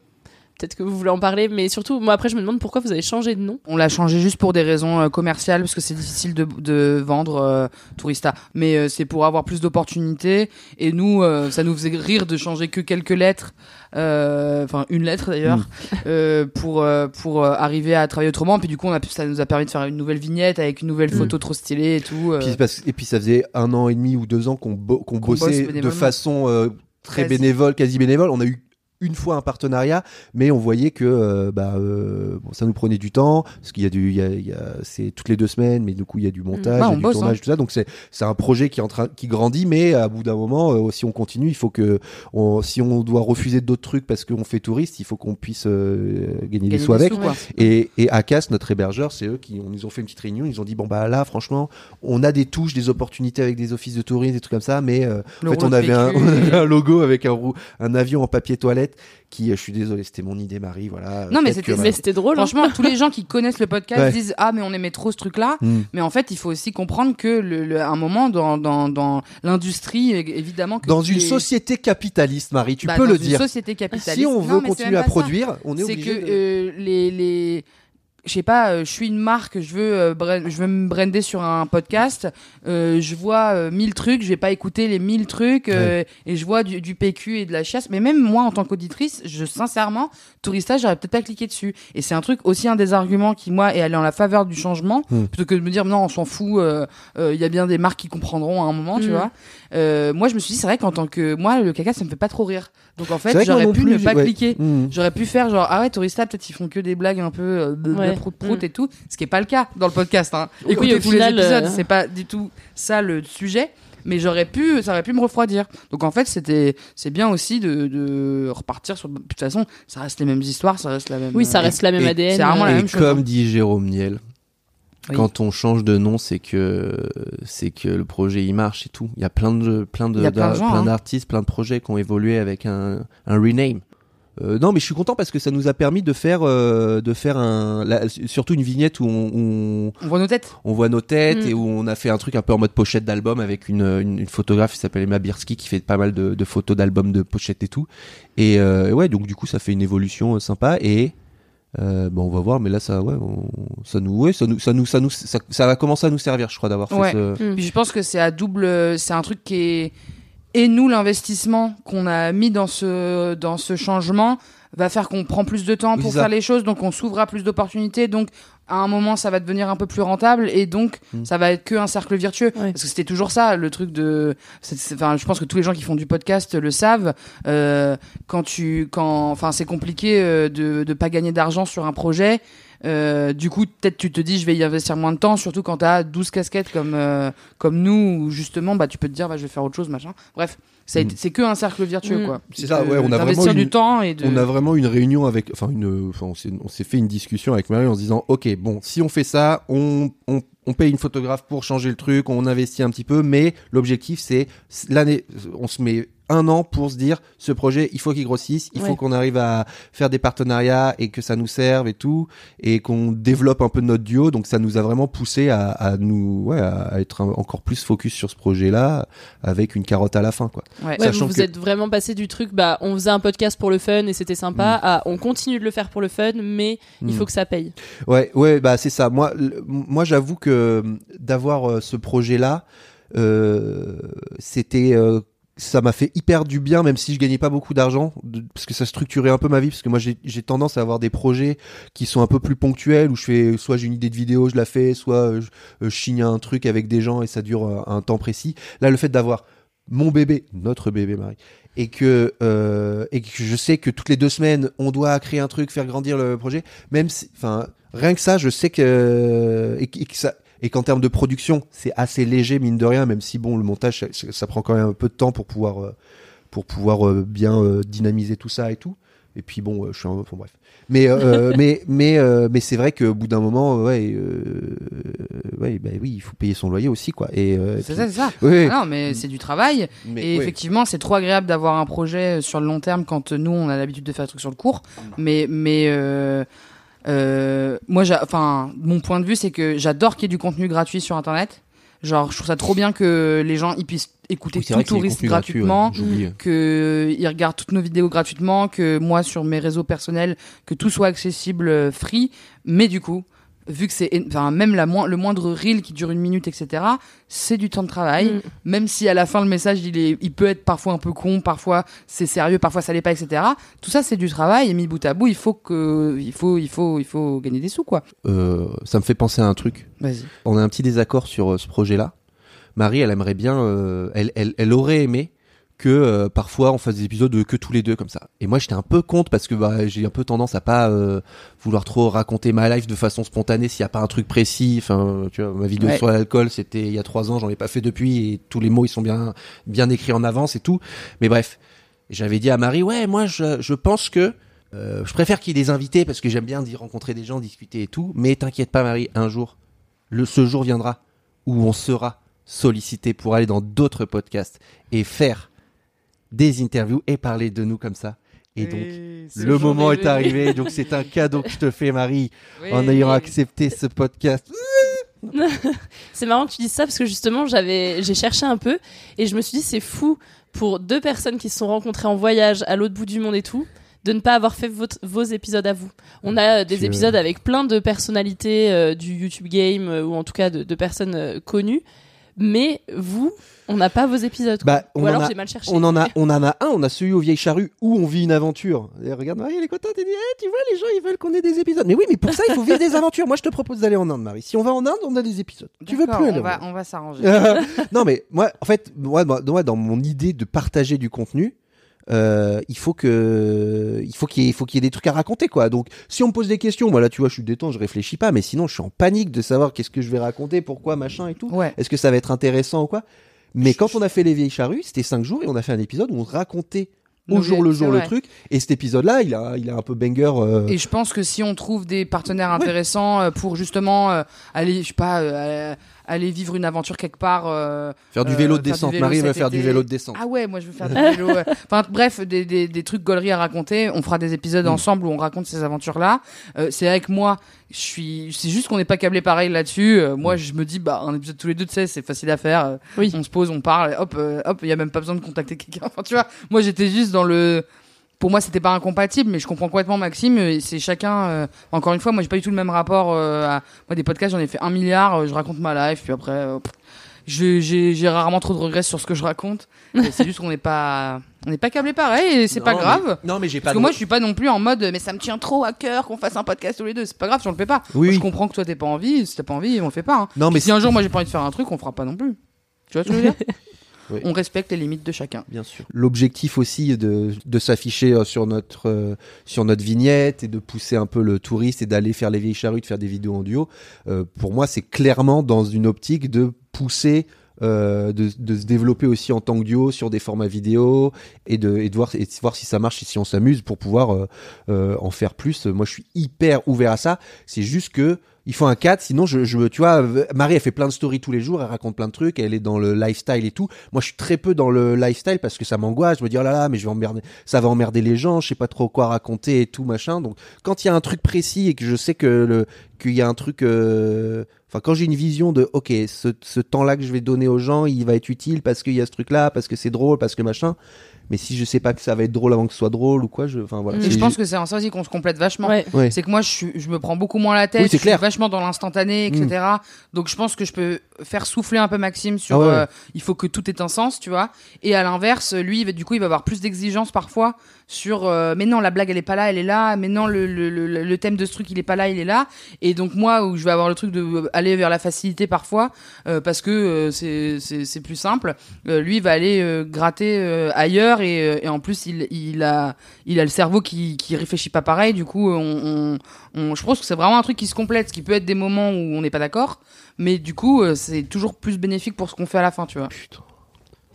peut-être que vous voulez en parler, mais surtout, moi après je me demande pourquoi vous avez changé de nom. On l'a changé juste pour des raisons euh, commerciales parce que c'est difficile de, de vendre euh, Tourista, mais euh, c'est pour avoir plus d'opportunités. Et nous, euh, ça nous faisait rire de changer que quelques lettres, euh, enfin une lettre d'ailleurs, euh, pour euh, pour euh, arriver à travailler autrement. Puis du coup, on a, pu- ça nous a permis de faire une nouvelle vignette avec une nouvelle Mm. photo trop stylée et tout. euh. Puis parce- et puis ça faisait un an et demi ou deux ans qu'on bo- qu'on bosse bossait de façon euh, très Quasi. bénévole, quasi bénévole. On a eu une fois un partenariat, mais on voyait que euh, bah, euh, bon, ça nous prenait du temps, parce qu'il y a du, il y a, il y a- c'est toutes les deux semaines, mais du coup il y a du montage, Bah, il y a du bosse, tournage, hein. tout ça. Donc c'est c'est un projet qui est en train, qui grandit, mais à bout d'un moment, euh, si on continue, il faut que, on, si on doit refuser d'autres trucs parce qu'on fait touriste, il faut qu'on puisse gagner, des sous avec. sous. Et, et Acas, notre hébergeur, c'est eux qui on, ils ont fait une petite réunion. Ils ont dit bon bah là, franchement, on a des touches, des opportunités avec des offices de tourisme, des trucs comme ça, mais en fait, on avait, un, PQ. on avait un logo avec un, un avion en papier toilette qui, euh, je suis désolé, c'était mon idée, Marie, voilà. Non, mais c'était que- Mais c'était drôle. hein. Franchement, tous les gens qui connaissent le podcast Ouais. disent ah mais on aimait trop ce truc-là. Hmm. Mais en fait, il faut aussi comprendre que le, un moment dans dans, dans l'industrie, évidemment que Dans une es- société capitaliste, Marie, tu Bah, peux dans le une dire. société capitaliste. Si on veut c'est continuer à ça. produire, on est c'est obligé que de- euh, les les je sais pas, euh, je suis une marque, je veux, euh, je veux me brander sur un podcast, euh, je vois euh, 1000 trucs, je vais pas écouter les 1000 trucs, euh, et je vois du, du PQ et de la chasse. Mais même moi, en tant qu'auditrice, je sincèrement, Tourista, j'aurais peut-être pas cliqué dessus. Et c'est un truc aussi un des arguments qui moi est allé en la faveur du changement, Hmm. plutôt que de me dire non, on s'en fout, euh, euh, il y a bien des marques qui comprendront à un moment, tu Hmm. vois. Euh, moi, je me suis dit c'est vrai qu'en tant que moi, le caca, ça me fait pas trop rire. Donc en fait, j'aurais pu plus, ne pas ouais. cliquer. Hmm. J'aurais pu faire genre ah ouais Tourista peut-être ils font que des blagues un peu euh, de, Ouais. prout prout Mm. et tout ce qui est pas le cas dans le podcast hein. Oui, écoutez tous final, les épisodes euh, c'est pas du tout ça le sujet mais j'aurais pu ça aurait pu me refroidir donc en fait c'était c'est bien aussi de, de repartir sur de toute façon ça reste les mêmes histoires ça reste la même Oui, ça euh, reste la même et- ADN. c'est vraiment la Et même chose, comme hein. dit Jérôme Niel, Oui. quand on change de nom, c'est que c'est que le projet il marche et tout. Il y a plein de plein de y plein hein. d'artistes, plein de projets qui ont évolué avec un un rename. Euh, non, mais je suis content parce que ça nous a permis de faire euh, de faire un la- surtout une vignette où on, on, on voit nos têtes on voit nos têtes Mm. et où on a fait un truc un peu en mode pochette d'album avec une, une, une photographe qui s'appelle Emma Birsky qui fait pas mal de, de photos d'albums de pochette et tout. Et euh, ouais, donc du coup ça fait une évolution euh, sympa et euh, bon, on va voir, mais là ça ouais, on- ça nous ouais, ça nous ça nous ça nous ça, ça va commencer à nous servir, je crois d'avoir fait Ouais. ce Mm. Puis je pense que c'est à double, c'est un truc qui est et nous l'investissement qu'on a mis dans ce dans ce changement va faire qu'on prend plus de temps Oui, pour faire les choses, donc on s'ouvre à plus d'opportunités, donc à un moment ça va devenir un peu plus rentable et donc Mm. ça va être que un cercle vertueux Ouais. parce que c'était toujours ça le truc de enfin je pense que tous les gens qui font du podcast le savent euh, quand tu quand enfin c'est compliqué euh, de de pas gagner d'argent sur un projet euh, du coup, peut-être tu te dis je vais y investir moins de temps, surtout quand tu as 12 casquettes comme, euh, comme nous, où justement bah, tu peux te dire bah, je vais faire autre chose, machin. Bref, Mm. c'est que un cercle vertueux. Mm. quoi. C'est ça, ouais, on a vraiment du une- temps et de. On a vraiment une réunion avec, enfin une, enfin on s'est, on s'est fait une discussion avec Marie en se disant, ok, bon, si on fait ça, on, on, on paye une photographe pour changer le truc, on investit un petit peu, mais l'objectif c'est l'année, on se met un an pour se dire, ce projet, il faut qu'il grossisse, il Ouais. faut qu'on arrive à faire des partenariats et que ça nous serve et tout, et qu'on développe un peu notre duo. Donc ça nous a vraiment poussé à, à nous, ouais, à être un- encore plus focus sur ce projet-là, avec une carotte à la fin, quoi. Ouais. Ouais, Sachant vous vous que- êtes vraiment passé du truc, bah, on faisait un podcast pour le fun et c'était sympa, Mm. à on continue de le faire pour le fun, mais il Mm. faut que ça paye. Ouais, ouais, bah c'est ça. Moi, le- moi, j'avoue que d'avoir euh, ce projet-là, euh, c'était, euh, ça m'a fait hyper du bien, même si je gagnais pas beaucoup d'argent, parce que ça structurait un peu ma vie, parce que moi, j'ai tendance à avoir des projets qui sont un peu plus ponctuels, où je fais, soit j'ai une idée de vidéo, je la fais, soit euh, je, euh, je signe un truc avec des gens et ça dure euh, un temps précis. Là, le fait d'avoir mon bébé, notre bébé Marie, et que euh, et que je sais que toutes les deux semaines on doit créer un truc, faire grandir le projet, même si, enfin rien que ça, je sais que- et que ça et qu'en termes de production c'est assez léger mine de rien, même si bon le montage ça, ça prend quand même un peu de temps pour pouvoir euh, pour pouvoir euh, bien euh, dynamiser tout ça et tout. Et puis bon, je suis un, enfin bref. Mais mais mais mais c'est vrai qu'au bout d'un moment, ouais, ouais, bah oui, il faut payer son loyer aussi quoi. Et C'est ça, c'est ça. Oui. Ah non, mais c'est du travail. Mais, et effectivement, c'est trop agréable d'avoir un projet sur le long terme quand nous, on a l'habitude de faire des trucs sur le court. Mais, mais euh, moi, enfin, mon point de vue, c'est que j'adore qu'il y ait du contenu gratuit sur Internet. Genre, je trouve ça trop bien que les gens ils puissent écouter Oui, tout touriste contenu gratuit, ouais, gratuitement, que ils regardent toutes nos vidéos gratuitement, que moi sur mes réseaux personnels, que tout soit accessible euh, free. Mais du coup, vu que c'est, enfin même la moins, le moindre reel qui dure une minute, etc. C'est du temps de travail. Mm. Même si à la fin le message il est, il peut être parfois un peu con, parfois c'est sérieux, parfois ça l'est pas, etc. Tout ça c'est du travail et mis bout à bout, il faut que, il faut, il faut, il faut gagner des sous quoi. Euh, ça me fait penser à un truc. Vas-y. On a un petit désaccord sur euh, ce projet-là. Marie, elle aimerait bien, euh, elle, elle, elle aurait aimé que euh, parfois on fasse des épisodes de que tous les deux comme ça. Et moi j'étais un peu contre parce que bah, j'ai un peu tendance à pas euh, vouloir trop raconter ma life de façon spontanée s'il y a pas un truc précis. Enfin, tu vois, ma vidéo Ouais. sur l'alcool c'était il y a trois ans, j'en ai pas fait depuis et tous les mots ils sont bien bien écrits en avance et tout. Mais bref, j'avais dit à Marie ouais moi je, je pense que euh, je préfère qu'il y ait des invités parce que j'aime bien d'y rencontrer des gens, discuter et tout. Mais t'inquiète pas Marie, un jour le ce jour viendra où on sera sollicité pour aller dans d'autres podcasts et faire des interviews et parler de nous comme ça. Et donc, le moment est arrivé. Donc, c'est un cadeau que je te fais, Marie, Oui. en ayant accepté ce podcast. C'est marrant que tu dises ça parce que justement, j'avais, j'ai cherché un peu et je me suis dit, c'est fou pour deux personnes qui se sont rencontrées en voyage à l'autre bout du monde et tout, de ne pas avoir fait votre- vos épisodes à vous. On a euh, des épisodes avec plein de personnalités euh, du YouTube game euh, ou en tout cas de, de personnes euh, connues, mais vous, on n'a pas vos épisodes. quoi. Bah, on ou en alors a- j'ai mal cherché. On en a, on en a un. On a celui aux vieilles charrues où on vit une aventure. Et regarde, Marie, elle est contente. Elle dit, Eh, tu vois, les gens, ils veulent qu'on ait des épisodes. Mais oui, mais pour ça, il faut vivre des aventures. Moi, je te propose d'aller en Inde, Marie. Si on va en Inde, on a des épisodes. Tu veux plus aller on va, on va s'arranger. non mais moi en fait moi, moi, moi, dans mon idée de partager du contenu euh, il faut que il faut qu'il y ait il faut qu'il y ait des trucs à raconter quoi. Donc si on me pose des questions moi là tu vois je suis détente je réfléchis pas mais sinon je suis en panique de savoir qu'est-ce que je vais raconter pourquoi machin et tout. Ouais. est-ce que ça va être intéressant ou quoi? Mais quand on a fait les vieilles charrues c'était cinq jours et on a fait un épisode où on racontait au jour le jour le truc. et cet épisode là il a il a un peu banger euh, Et je pense que si on trouve des partenaires intéressants euh, pour justement euh, aller, je sais pas, euh, aller vivre une aventure quelque part. euh, Faire du euh, vélo de descente. vélo Marie cet faire du vélo de descente. Ah ouais, moi je veux faire du vélo. ouais. Enfin bref, des, des, des trucs gauleries à raconter. On fera des épisodes Mm. ensemble où on raconte ces aventures-là. Euh, c'est vrai que moi, je suis, c'est juste qu'on n'est pas câblé pareil là-dessus. Euh, moi, je me dis, bah un épisode tous les deux, tu sais, c'est facile à faire. Euh, Oui. On se pose, on parle, hop, euh, hop, il y a même pas besoin de contacter quelqu'un. Enfin, tu vois, moi j'étais juste dans le pour moi c'était pas incompatible mais je comprends complètement Maxime c'est chacun euh, encore une fois moi j'ai pas du tout le même rapport euh, à moi des podcasts j'en ai fait un milliard euh, je raconte ma life puis après euh, j'ai j'ai rarement trop de regrets sur ce que je raconte. C'est juste qu'on n'est pas on n'est pas câblé pareil et c'est pas mais- grave. non mais j'ai pas parce que moi je suis pas non plus en mode mais ça me tient trop à cœur qu'on fasse un podcast tous les deux. C'est pas grave si on le fait pas. Oui. Moi, je comprends que toi t'es pas envie si t'as pas envie on le fait pas hein. Non, mais si un jour moi j'ai pas envie de faire un truc on fera pas non plus. Tu vois ce que je veux dire? Oui. on respecte les limites de chacun Bien sûr. L'objectif aussi de, de s'afficher euh, sur notre euh, sur notre vignette et de pousser un peu le touriste et d'aller faire les vieilles charrues, de faire des vidéos en duo. euh, pour moi, c'est clairement dans une optique de pousser. euh, de, de se développer aussi en tant que duo sur des formats vidéo et de, et de voir, et de voir si ça marche et si on s'amuse pour pouvoir euh, euh, en faire plus. Moi, je suis hyper ouvert à ça. C'est juste que il faut un cadre, sinon je, je, tu vois, Marie elle fait plein de stories tous les jours, elle raconte plein de trucs, elle est dans le lifestyle et tout. Moi je suis très peu dans le lifestyle parce que ça m'angoisse, je me dis oh là là, mais je vais emmerder, ça va emmerder les gens, je sais pas trop quoi raconter et tout machin. Donc quand il y a un truc précis et que je sais que le qu'il y a un truc, euh, enfin quand j'ai une vision de ok ce, ce temps-là que je vais donner aux gens, il va être utile parce qu'il y a ce truc-là, parce que c'est drôle, parce que machin. Mais si je sais pas que ça va être drôle avant que ce soit drôle ou quoi, je, enfin voilà. Et C'est- je pense que c'est en ça aussi qu'on se complète vachement. Ouais. Ouais. C'est que moi, je, suis, je me prends beaucoup moins la tête. Oui, c'est je clair. suis vachement dans l'instantané, etc. Donc, je pense que je peux faire souffler un peu Maxime sur. Ah ouais. euh, il faut que tout ait un sens, tu vois. Et à l'inverse, lui, du coup, il va avoir plus d'exigences parfois sur. euh, mais non, la blague, elle est pas là, elle est là. Mais non, le, le, le, le thème de ce truc, il est pas là, il est là. Et donc, moi, où je vais avoir le truc de euh, aller vers la facilité parfois, euh, parce que euh, c'est- plus simple. Euh, lui, il va aller euh, gratter euh, et, euh, et en plus, il, il, a, il a le cerveau qui, qui réfléchit pas pareil. Du coup, on, on, on- je pense que c'est vraiment un truc qui se complète, ce qui peut être des moments où on n'est pas d'accord, mais du coup, euh, c'est toujours plus bénéfique pour ce qu'on fait à la fin, tu vois.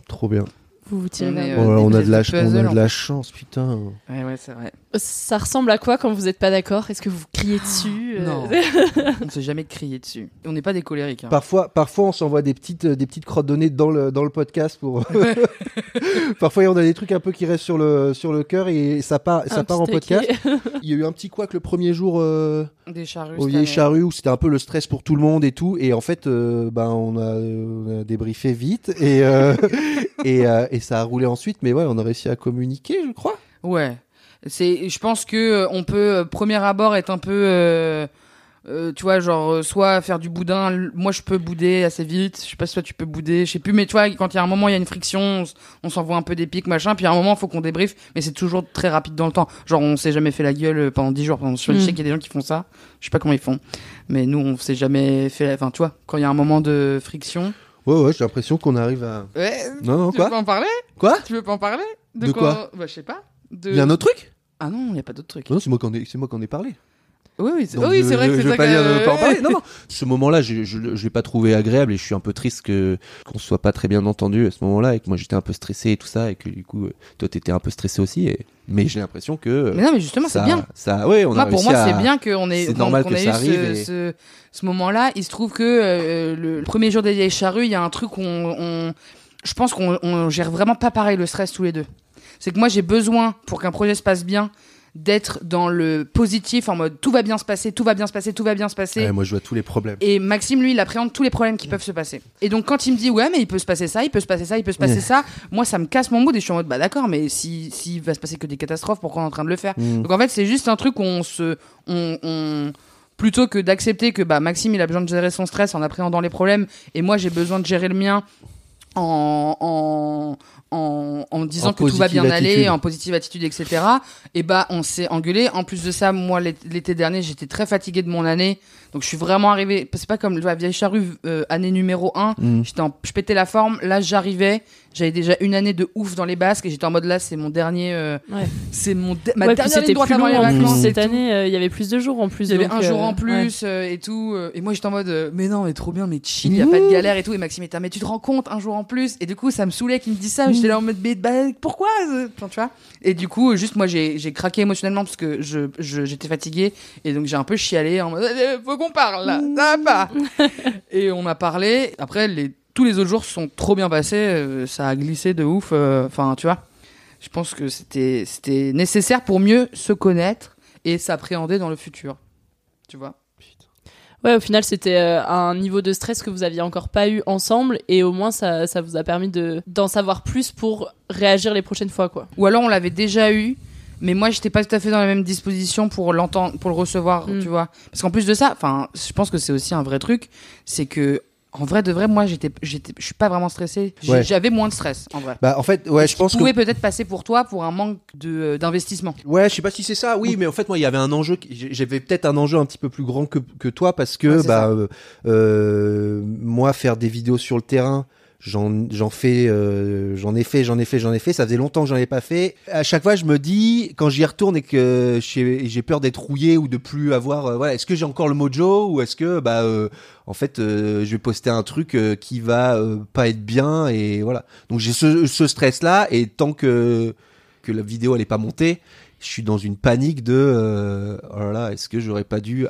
Trop bien. Vous vous tirez On euh, on a de la, on a de la chance, putain. Ouais, ouais, c'est vrai. Ça ressemble à quoi quand vous n'êtes pas d'accord? Est-ce que vous criez dessus euh, Non. on sait jamais crier dessus. On n'est pas des colériques. hein. Parfois, parfois, on s'envoie des petites, euh, des petites crottes de nez dans le, dans le podcast pour. parfois, on a des trucs un peu qui restent sur le, sur le cœur et ça part, ça Un part en petit podcast. taquet. Il y a eu un petit couac le premier jour euh, Des charrues. au cette vieilles année. charrues où c'était un peu le stress pour tout le monde et tout. Et en fait, euh, ben, on a, on a débriefé vite et, euh, et, euh, et ça a roulé ensuite. Mais ouais, on a réussi à communiquer, je crois. Ouais. C'est, je pense que euh, on peut, euh, premier abord, être un peu, euh, euh, tu vois, genre, euh, soit faire du boudin. Moi, je peux bouder assez vite. Je sais pas si toi, tu peux bouder. Je sais plus, mais tu vois, quand il y a un moment, il y a une friction, on, s'envoie un peu des pics, machin. Puis à un moment, faut qu'on débriefe. Mais c'est toujours très rapide dans le temps. Genre, on s'est jamais fait la gueule pendant 10 jours. Pendant, je Mm. sais qu'il y a des gens qui font ça. Je sais pas comment ils font. Mais nous, on s'est jamais fait, enfin, tu vois, quand il y a un moment de friction. Ouais, ouais, j'ai l'impression qu'on arrive à. Ouais. Non, non, tu veux quoi pas en parler? Quoi? Tu veux pas en parler? De quoi? Bah, je sais pas. De... Il y a un autre truc? Ah non, il y a pas d'autre truc. Non, c'est moi qui en ai, c'est moi qui en ai parlé. Oui, oui, c'est Donc, oui, je- c'est vrai que je c'est ça pas que- dire de pas en parler. Non, non. Ce moment-là, je, je, je l'ai pas trouvé agréable et je suis un peu triste que qu'on soit pas très bien entendu à ce moment-là et que moi j'étais un peu stressé et tout ça et que du coup euh, toi t'étais un peu stressé aussi. Et... Mais j'ai l'impression que. euh, Mais non, mais justement, c'est ça- bien. Ça, ouais, on a Moi, pour réussi moi, à- c'est bien qu'on ait, C'est qu'on- normal qu'on que ait ça eu arrive. ce, et- ce, ce moment-là. Il se trouve que euh, le, le premier jour des vieilles charrues, il y a un truc où on, on- je pense qu'on on gère vraiment pas pareil le stress tous les deux. C'est que moi, j'ai besoin, pour qu'un projet se passe bien, d'être dans le positif, en mode tout va bien se passer, tout va bien se passer, tout va bien se passer. Ouais, moi, je vois tous les problèmes. Et Maxime, lui, il appréhende tous les problèmes qui peuvent se passer. Et donc, quand il me dit, ouais, mais il peut se passer ça, il peut se passer ça, il peut se passer ça, moi, ça me casse mon mood et je suis en mode, bah d'accord, mais si, s'il va se passer que des catastrophes, pourquoi on est en train de le faire? Mm. Donc, en fait, c'est juste un truc où on se. On, on- plutôt que d'accepter que bah, Maxime, il a besoin de gérer son stress en appréhendant les problèmes et moi, j'ai besoin de gérer le mien en. en en, en disant En que tout va bien aller, en positive attitude, etc. Et bah, on s'est engueulé. En plus de ça, moi, l'é- l'été dernier, j'étais très fatiguée de mon année. Donc, je suis vraiment arrivée. C'est pas comme la vieille charrue, euh, année numéro 1. Mm. J'étais en- je pétais la forme. Là, j'arrivais. J'avais déjà une année de ouf dans les basques et j'étais en mode là, c'est mon dernier. euh, Ouais. C'est mon de- ma Ouais, dernière ligne droite avant les vacances. cette année. euh, Il y avait plus de jours en plus. Il y avait un jour en ouais. plus euh, et tout. euh, et moi, j'étais en mode, euh, mais non, mais trop bien, mais chill, il y a pas de galère et tout. Et Maxime était, mais tu te rends compte, un jour en plus. Et du coup, ça me saoulait qu'il me dise ça. J'étais là en mode, mais bah, pourquoi euh, Enfin, tu vois Et du coup, juste moi, j'ai craqué émotionnellement parce que je je- j'étais fatiguée. Et donc, j'ai un peu chialé en mode, Eh, faut qu'on parle là, ça va pas. et on a parlé. Après, les, tous les autres jours sont trop bien passés. euh, ça a glissé de ouf. euh, Enfin, tu vois Je pense que c'était c'était nécessaire pour mieux se connaître et s'appréhender dans le futur. Tu vois Ouais, au final, c'était euh, un niveau de stress que vous aviez encore pas eu ensemble, et au moins ça, ça vous a permis de d'en savoir plus pour réagir les prochaines fois, quoi. Ou alors on l'avait déjà eu, mais moi j'étais pas tout à fait dans la même disposition pour l'entendre, pour le recevoir, Mm. tu vois. Parce qu'en plus de ça, enfin, je pense que c'est aussi un vrai truc, c'est que en vrai de vrai, moi j'étais, j'étais, je suis pas vraiment stressé. Ouais. J'avais moins de stress en vrai. Bah, en fait, ouais, je pense que. pouvait peut-être passer pour toi pour un manque de euh, d'investissement. Ouais, je sais pas si c'est ça. Oui, mais en fait, moi, il y avait un enjeu. J'avais peut-être un enjeu un petit peu plus grand que, que toi parce que, Ouais, bah, euh, euh, moi, faire des vidéos sur le terrain, j'en, fais, euh, j'en ai fait, j'en ai fait, j'en ai fait. Ça faisait longtemps que j'en ai pas fait. À chaque fois, je me dis, quand j'y retourne et que j'ai peur d'être rouillé ou de plus avoir, euh, voilà, est-ce que j'ai encore le mojo ou est-ce que, bah, euh, en fait, euh, je vais poster un truc euh, qui va pas être bien et voilà. Donc j'ai ce, ce stress-là et tant que que la vidéo elle est pas montée, je suis dans une panique de oh là là, est-ce que j'aurais pas dû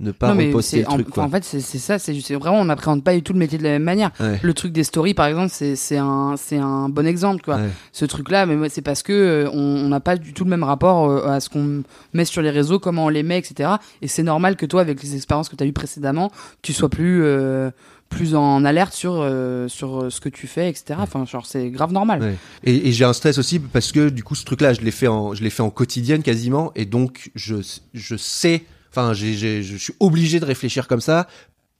ne pas non reposter le truc en, quoi. en fait c'est ça, c'est vraiment on n'appréhende pas du tout le métier de la même manière. Ouais. Le truc des stories par exemple, c'est un un bon exemple quoi. Ouais. Ce truc là, mais c'est parce que euh, on n'a pas du tout le même rapport euh, à ce qu'on met sur les réseaux, comment on les met, etc. Et c'est normal que toi avec les expériences que tu as eues précédemment, tu sois plus euh, plus en alerte sur euh, sur ce que tu fais, etc. Enfin genre c'est grave normal. Ouais. Et, et j'ai un stress aussi parce que du coup ce truc-là, je l'ai fait en, je l'ai fait en quotidienne quasiment, et donc je, je sais, enfin, je suis obligé de réfléchir comme ça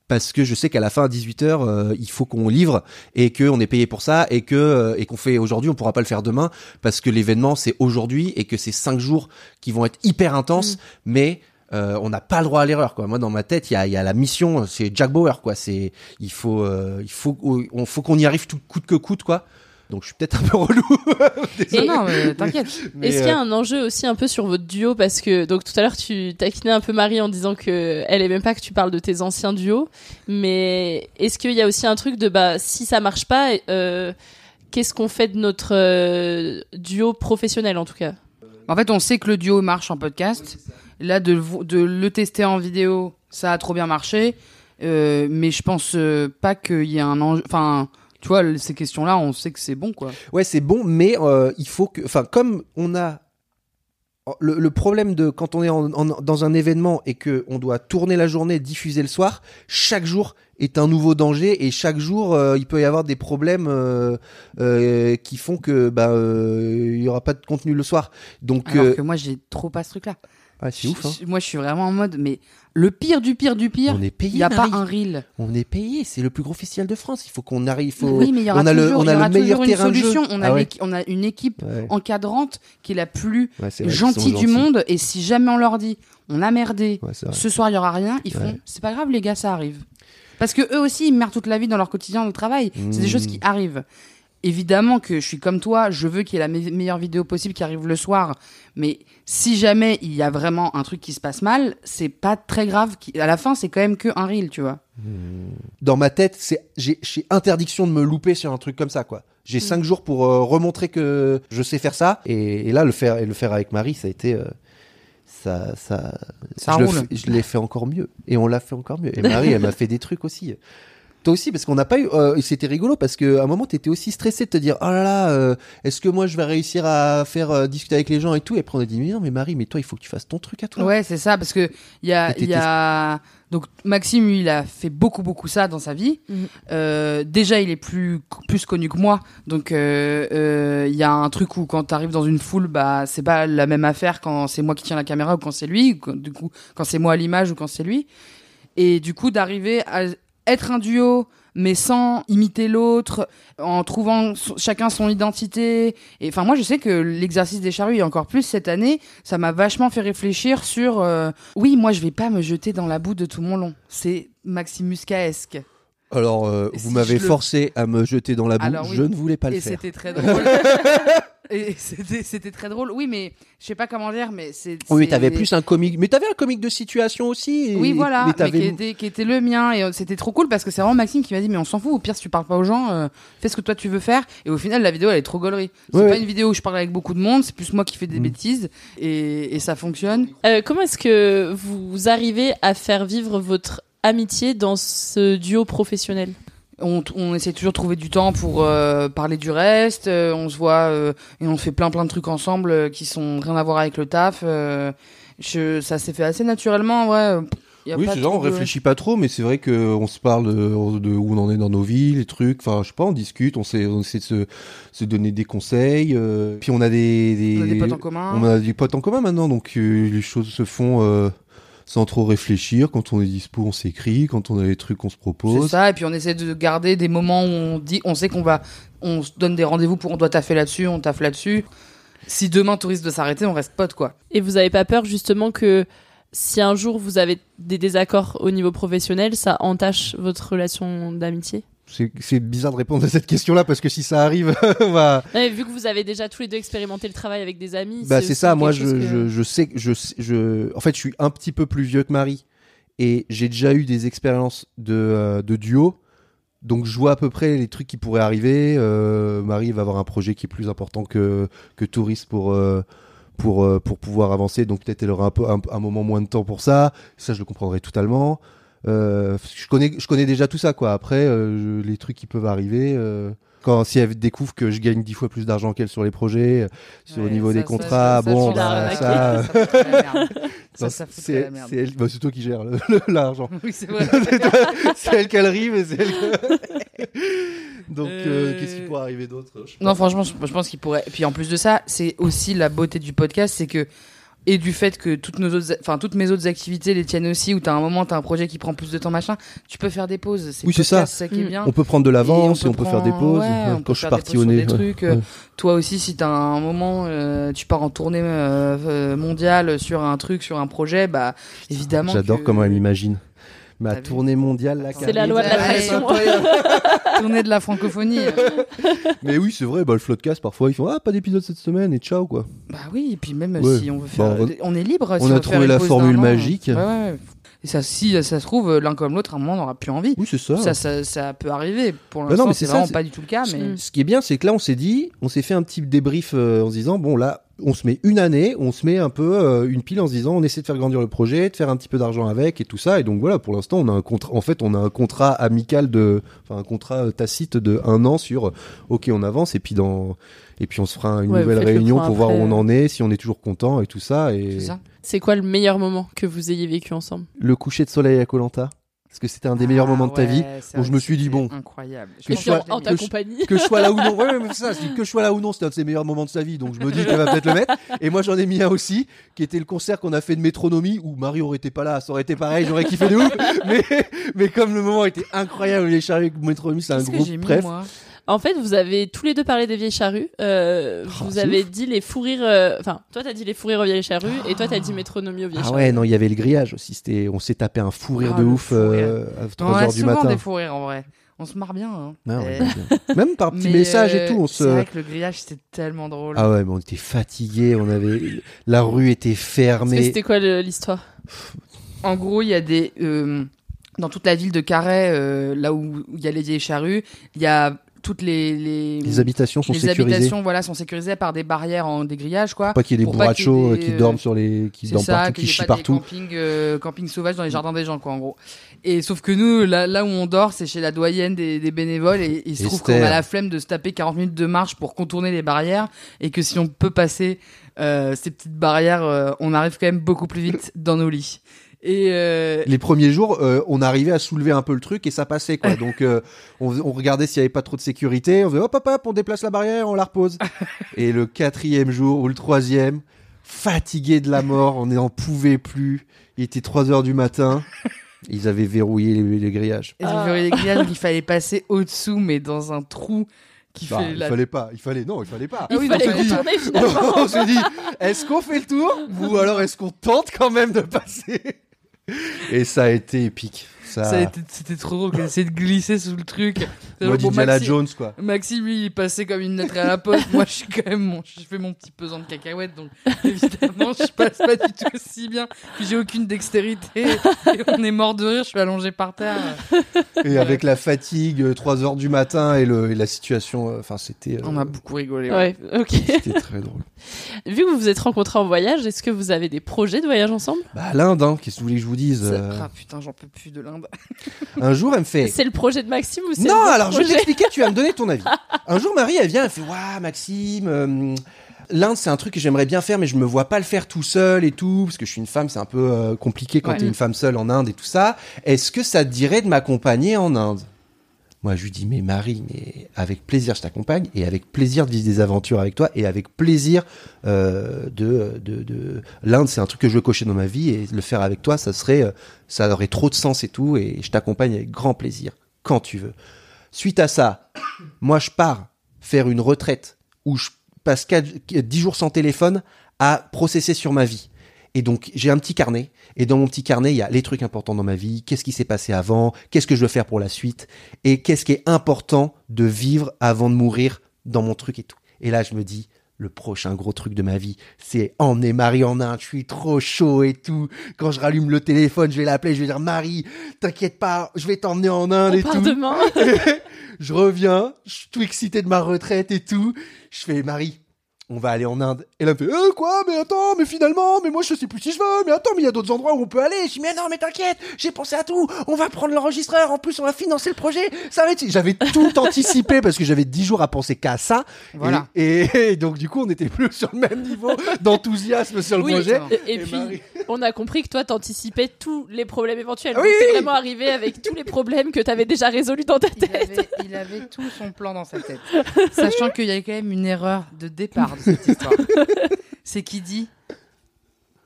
parce que je sais qu'à la fin à 18 h il faut qu'on livre et que on est payé pour ça et que euh, et qu'on fait aujourd'hui, on pourra pas le faire demain parce que l'événement c'est aujourd'hui et que c'est cinq jours qui vont être hyper intenses, mais euh, on n'a pas le droit à l'erreur quoi. Moi dans ma tête, il y a, il y a la mission, c'est Jack Bauer quoi. C'est il faut euh, il faut on faut qu'on y arrive tout coûte que coûte quoi. Donc je suis peut-être un peu relou. Non, non, mais t'inquiète. Est-ce qu'il y a euh, un enjeu aussi un peu sur votre duo parce que donc tout à l'heure tu taquinais un peu Marie en disant que elle aime pas que tu parles de tes anciens duos, mais est-ce qu'il y a aussi un truc de bah si ça marche pas, euh, qu'est-ce qu'on fait de notre euh, duo professionnel en tout cas? En fait, on sait que le duo marche en podcast. Là, de, le- de le tester en vidéo, ça a trop bien marché. Euh, mais je pense euh, pas qu'il y ait un enjeu. Enfin, tu vois, ces questions-là, on sait que c'est bon, quoi. Ouais, c'est bon, mais euh, il faut que, enfin, comme on a le, le problème de quand on est en- en- dans un événement et que on doit tourner la journée, diffuser le soir, chaque jour est un nouveau danger et chaque jour euh, il peut y avoir des problèmes euh, euh, qui font que bah il y aura pas de contenu le soir. Donc Alors que moi, j'ai trop pas ce truc-là. Ah, c'est ouf. Hein. Moi, je suis vraiment en mode, mais le pire du pire du pire, On est payé. il n'y a pas un reel. On est payé, c'est le plus gros festival de France. Il faut qu'on arrive. Faut... Oui, mais il y aura on a toujours, le, on a meilleur une terrain de jeu. solution. On a, Ah ouais. on a une équipe Ouais. encadrante qui est la plus Ouais, gentille du monde. Et si jamais on leur dit, on a merdé, ce soir il y aura rien, ils font, c'est pas grave les gars, ça arrive. Parce que eux aussi, ils merdent toute la vie dans leur quotidien de travail. C'est des choses qui arrivent. Évidemment que je suis comme toi, je veux qu'il y ait la me- meilleure vidéo possible qui arrive le soir. Mais si jamais il y a vraiment un truc qui se passe mal, c'est pas très grave. À la fin, c'est quand même que un reel, tu vois. dans ma tête, c'est j'ai interdiction de me louper sur un truc comme ça, quoi. J'ai cinq jours pour euh, remontrer que je sais faire ça, et, et là le faire et le faire avec Marie, ça a été euh, ça ça Ça je l'ai fait encore mieux, et on l'a fait encore mieux. Et Marie, elle m'a fait des trucs aussi. Toi aussi, parce qu'on n'a pas eu. euh, c'était rigolo parce que à un moment, t'étais aussi stressé de te dire, oh là là, euh, est-ce que moi je vais réussir à faire euh, discuter avec les gens et tout? Et après, on a dit, mais non, mais Marie, mais toi, il faut que tu fasses ton truc à toi. Ouais, c'est ça, parce que il y a, y a... donc Maxime, lui, il a fait beaucoup, beaucoup ça dans sa vie. Mhm. Euh, déjà, il est plus, plus connu que moi, donc euh, euh, il y a un truc où quand t'arrives dans une foule, bah c'est pas la même affaire quand c'est moi qui tiens la caméra ou quand c'est lui, ou quand- du coup quand c'est moi à l'image ou quand c'est lui. Et du coup, d'arriver à être un duo, mais sans imiter l'autre, en trouvant chacun son identité. Et enfin, moi, je sais que l'exercice des charrues, et encore plus cette année, ça m'a vachement fait réfléchir sur. euh, oui, moi, je vais pas me jeter dans la boue de tout mon long. C'est Maximuscaesque. Alors, euh, Et vous si m'avez le- forcé à me jeter dans la boue. Alors oui. Je ne voulais pas le et faire. c'était très drôle. et c'était c'était très drôle. Oui, mais je sais pas comment dire, mais c'est. Oui, mais t'avais plus un comique. Mais t'avais un comique de situation aussi. et- Oui, voilà, Mais mais, t'avais. qui, était, qui était le mien. Et euh, c'était trop cool parce que c'est vraiment Maxime qui m'a dit Mais on s'en fout, au pire, si tu parles pas aux gens, euh, fais ce que toi tu veux faire. Et au final, la vidéo, elle est trop gaulerie. C'est Ouais, pas ouais. une vidéo où je parle avec beaucoup de monde, c'est plus moi qui fais Mm. des bêtises. Et, et ça fonctionne. Euh, comment est-ce que vous arrivez à faire vivre votre amitié dans ce duo professionnel On, on essaie toujours de trouver du temps pour euh, parler du reste. euh, on se voit euh, et on fait plein plein de trucs ensemble euh, qui sont rien à voir avec le taf. euh, je, ça s'est fait assez naturellement, en vrai. Y a Oui, pas c'est ça, on de- réfléchit pas trop, mais c'est vrai que on se parle de, de où on en est dans nos vies, les trucs. Enfin, je sais pas, on discute, on, sait, on essaie de se, se donner des conseils. euh, puis on a des, des, On a des potes en commun. On a des potes en commun maintenant, donc euh, les choses se font euh, sans trop réfléchir. Quand on est dispo, on s'écrit. Quand on a des trucs, on se C'est propose. ça, et puis on essaie de garder des moments où on dit, on sait qu'on va, on se donne des rendez-vous pour on doit taffer là-dessus, on taffe là-dessus. Si demain tout risque de s'arrêter, on reste potes quoi. Et vous avez pas peur justement que si un jour vous avez des désaccords au niveau professionnel, ça entache votre relation d'amitié? C'est bizarre de répondre à cette question-là parce que si ça arrive, Vu que vous avez déjà tous les deux expérimenté le travail avec des amis. Bah c'est ça, moi je, chose que- je, je sais que je, je en fait je suis un petit peu plus vieux que Marie et j'ai déjà eu des expériences de, euh, de duo. Donc je vois à peu près les trucs qui pourraient arriver. Euh, Marie va avoir un projet qui est plus important que que Touriste pour euh, pour pour pouvoir avancer. Donc peut-être elle aura un peu un, un moment moins de temps pour ça. Ça je le comprendrai totalement euh, je connais je connais déjà tout ça quoi après euh, je- les trucs qui peuvent arriver euh, quand si elle découvre que je gagne dix fois plus d'argent qu'elle sur les projets, euh, sur au Ouais, niveau ça, des ça, contrats, ça, bon, bah, ça, c'est c'est elle, bah, c'est toi qui le- l'argent. Oui, c'est vrai. c'est elle qui a le rive et c'est elle. Donc, euh, Euh, qu'est-ce qui pourrait arriver d'autre? Non, franchement, je, je pense qu'il pourrait. Et puis en plus de ça, c'est aussi la beauté du podcast, c'est que et du fait que toutes nos autres, enfin toutes mes autres activités, les tiennes aussi, où t'as un moment, t'as un projet qui prend plus de temps, machin, tu peux faire des pauses. C'est Oui, c'est ça. ça qui est bien. On peut prendre de l'avance et on peut faire des pauses. ouais, Ouais, on quand peut je suis parti au nez, des ouais. trucs, euh, Ouais. Toi aussi, si t'as un moment, euh, tu pars en tournée euh, euh, mondiale sur un truc, sur un projet, bah évidemment. J'adore que- comment elle m'imagine. Ma vu tournée mondiale, là. C'est la loi de l'attraction. tournée de la francophonie. Mais oui, c'est vrai, bah, le Floodcast, parfois, ils font Ah, pas d'épisode cette semaine et ciao, quoi. Bah oui, et puis même Ouais. si on veut Bah, faire, on- on est libre. si on a veut trouvé faire la formule magique. Ouais, ouais. Et ça, si ça se trouve, l'un comme l'autre, à un moment, on n'aura plus envie. Oui, c'est ça. Ça, ça, ça peut arriver. Pour l'instant, non, mais c'est vraiment pas du tout le cas. Mais Ce qui est bien, c'est que là, on s'est dit, on s'est fait un petit débrief euh, en se disant, bon, là, on se met une année, on se met un peu euh, une pile en se disant, on essaie de faire grandir le projet, de faire un petit peu d'argent avec et tout ça. Et donc voilà, pour l'instant, on a un contrat. En fait, on a un contrat amical de, enfin, un contrat euh, tacite de un an sur, ok, on avance et puis dans, et puis on se fera une Ouais, nouvelle réunion pour voir où on en est, si on est toujours content et tout ça. Et c'est ça. C'est quoi le meilleur moment que vous ayez vécu ensemble? Le coucher de soleil à Colanta, parce que c'était un des meilleurs Ah moments de ta ouais, vie. vrai je me suis dit bon, incroyable. que je sois- en ta que je- compagnie. que je sois là ou non. Ouais, ouais, mais c'est ça, que je sois là ou non, c'était un de ses meilleurs moments de sa vie. Donc je me dis qu'elle va peut-être le mettre. Et moi j'en ai mis un aussi, qui était le concert qu'on a fait de Métronomie, où Marie aurait été pas là, ça aurait été pareil, j'aurais kiffé de ouf. Mais, mais comme le moment était incroyable, les charrues avec Métronomie, c'est un Qu'est-ce que groupe j'ai mis, bref. En fait, vous avez tous les deux parlé des vieilles charrues. Euh, Oh, vous c'est avez ouf. dit les fous rires. euh, Enfin, toi, t'as dit les fous rires aux vieilles charrues, et toi, t'as dit métronomie aux vieilles Ah charrues. ouais, non, il y avait le grillage aussi. C'était, on s'est tapé un fou rire Ah, de ouf euh, à On 3 a heures du souvent matin. des fous rires en vrai. On se marre bien. Hein. Ah ouais, Et- bien. Même par petits messages et euh, tout, on C'est se. vrai que le grillage c'était tellement drôle. Ah ouais, mais on était fatigués, on avait, la rue était fermée. C'était quoi l'histoire? En gros, il y a des euh, dans toute la ville de Carhaix, euh, là où il y a les vieilles charrues, il y a toutes les les, Les habitations sont les sécurisées. habitations, voilà, sont sécurisées par des barrières en dégrillage, quoi. Pas qu'il y ait des bourrachos des, qui euh, dorment sur les, qui dorment ça, partout, qui chient des partout. campings, euh, campings sauvages dans les jardins des gens, quoi, en gros. Et sauf que nous, là, là où on dort, c'est chez la doyenne des, des bénévoles, et il se trouve qu'on a la flemme de se taper 40 minutes de marche pour contourner les barrières, et que si on peut passer euh, ces petites barrières, euh, on arrive quand même beaucoup plus vite dans nos lits. Et euh, Les premiers jours, euh, on arrivait à soulever un peu le truc et ça passait quoi. Donc euh, on, on regardait s'il y avait pas trop de sécurité. On faisait hop hop hop, on déplace la barrière, on la repose. et le quatrième jour ou le troisième, fatigué de la mort, on n'en pouvait plus. Il était 3 heures du matin. Ils avaient verrouillé les, les grillages. et j'ai vu les grillages, il fallait passer au-dessous, mais dans un trou qui Bah, fait il la... fallait pas, il fallait non, il fallait pas. Ah oui, fallait pas. contourner finalement. on s'est dit, est-ce qu'on fait le tour ou alors est-ce qu'on tente quand même de passer? Et ça a été épique. Ça, Ça C'était trop drôle, qu'on essayait de glisser sous le truc. Moi, Bon, Maxi- Jones, quoi. Maxi, lui, il passait comme une lettre à la poste. Moi, je suis quand même, mon, je fais mon petit pesant de cacahuètes, donc évidemment, je passe pas du tout aussi bien. Puis j'ai aucune dextérité. Et on est mort de rire, je suis allongé par terre. Et avec la fatigue, 3 heures du matin et, le, et la situation, euh, enfin c'était. euh, On a beaucoup rigolé. Ouais, ok. C'était très drôle. Vu que vous vous êtes rencontrés en voyage, est-ce que vous avez des projets de voyage ensemble? Bah l'Inde, hein, qu'est-ce que vous voulez que je vous dise euh, Ah putain, j'en peux plus de l'Inde. Un jour, elle me fait. C'est le projet de Maxime ou c'est Non, alors je vais t'expliquer, tu vas me donner ton avis. Un jour, Marie, elle vient, elle fait Waouh, Maxime, euh, l'Inde, c'est un truc que j'aimerais bien faire, mais je me vois pas le faire tout seul et tout, parce que je suis une femme, c'est un peu euh, compliqué quand Ouais. t'es une femme seule en Inde et tout ça. Est-ce que ça te dirait de m'accompagner en Inde? Moi, je lui dis Mais Marie, mais avec plaisir, je t'accompagne, et avec plaisir de vivre des aventures avec toi, et avec plaisir euh, de, de, de... L'Inde, c'est un truc que je veux cocher dans ma vie, et le faire avec toi, ça serait, euh, ça aurait trop de sens et tout, et je t'accompagne avec grand plaisir, quand tu veux. Suite à ça, moi, je pars faire une retraite où je passe 10 jours sans téléphone à processer sur ma vie. Et donc, j'ai un petit carnet. Et dans mon petit carnet, il y a les trucs importants dans ma vie. Qu'est-ce qui s'est passé avant? Qu'est-ce que je veux faire pour la suite? Et qu'est-ce qui est important de vivre avant de mourir dans mon truc et tout? Et là, je me dis, le prochain gros truc de ma vie, c'est emmener Marie en Inde. Je suis trop chaud et tout. Quand je rallume le téléphone, je vais l'appeler, je vais dire, Marie, t'inquiète pas, je vais t'emmener en Inde On et part tout. demain. je reviens, je suis tout excité de ma retraite et tout. Je fais, Marie, on va aller en Inde. Et là, elle me fait, euh, quoi, mais attends, mais finalement, mais moi, je sais plus si je veux, mais attends, mais il y a d'autres endroits où on peut aller. Je dis, mais non, mais t'inquiète, j'ai pensé à tout. On va prendre l'enregistreur. En plus, on va financer le projet. Ça va être, j'avais tout anticipé parce que j'avais dix jours à penser qu'à ça. Voilà. Et, et donc, du coup, on était plus sur le même niveau d'enthousiasme sur le Oui, projet. et, et puis on a compris que toi t'anticipais tous les problèmes éventuels. Oui, t'es oui. vraiment arrivé avec tous les problèmes que t'avais déjà résolus dans ta Il tête. avait, il avait tout son plan dans sa tête. Sachant qu'il y a quand même une erreur de départ cette histoire. C'est qu'il dit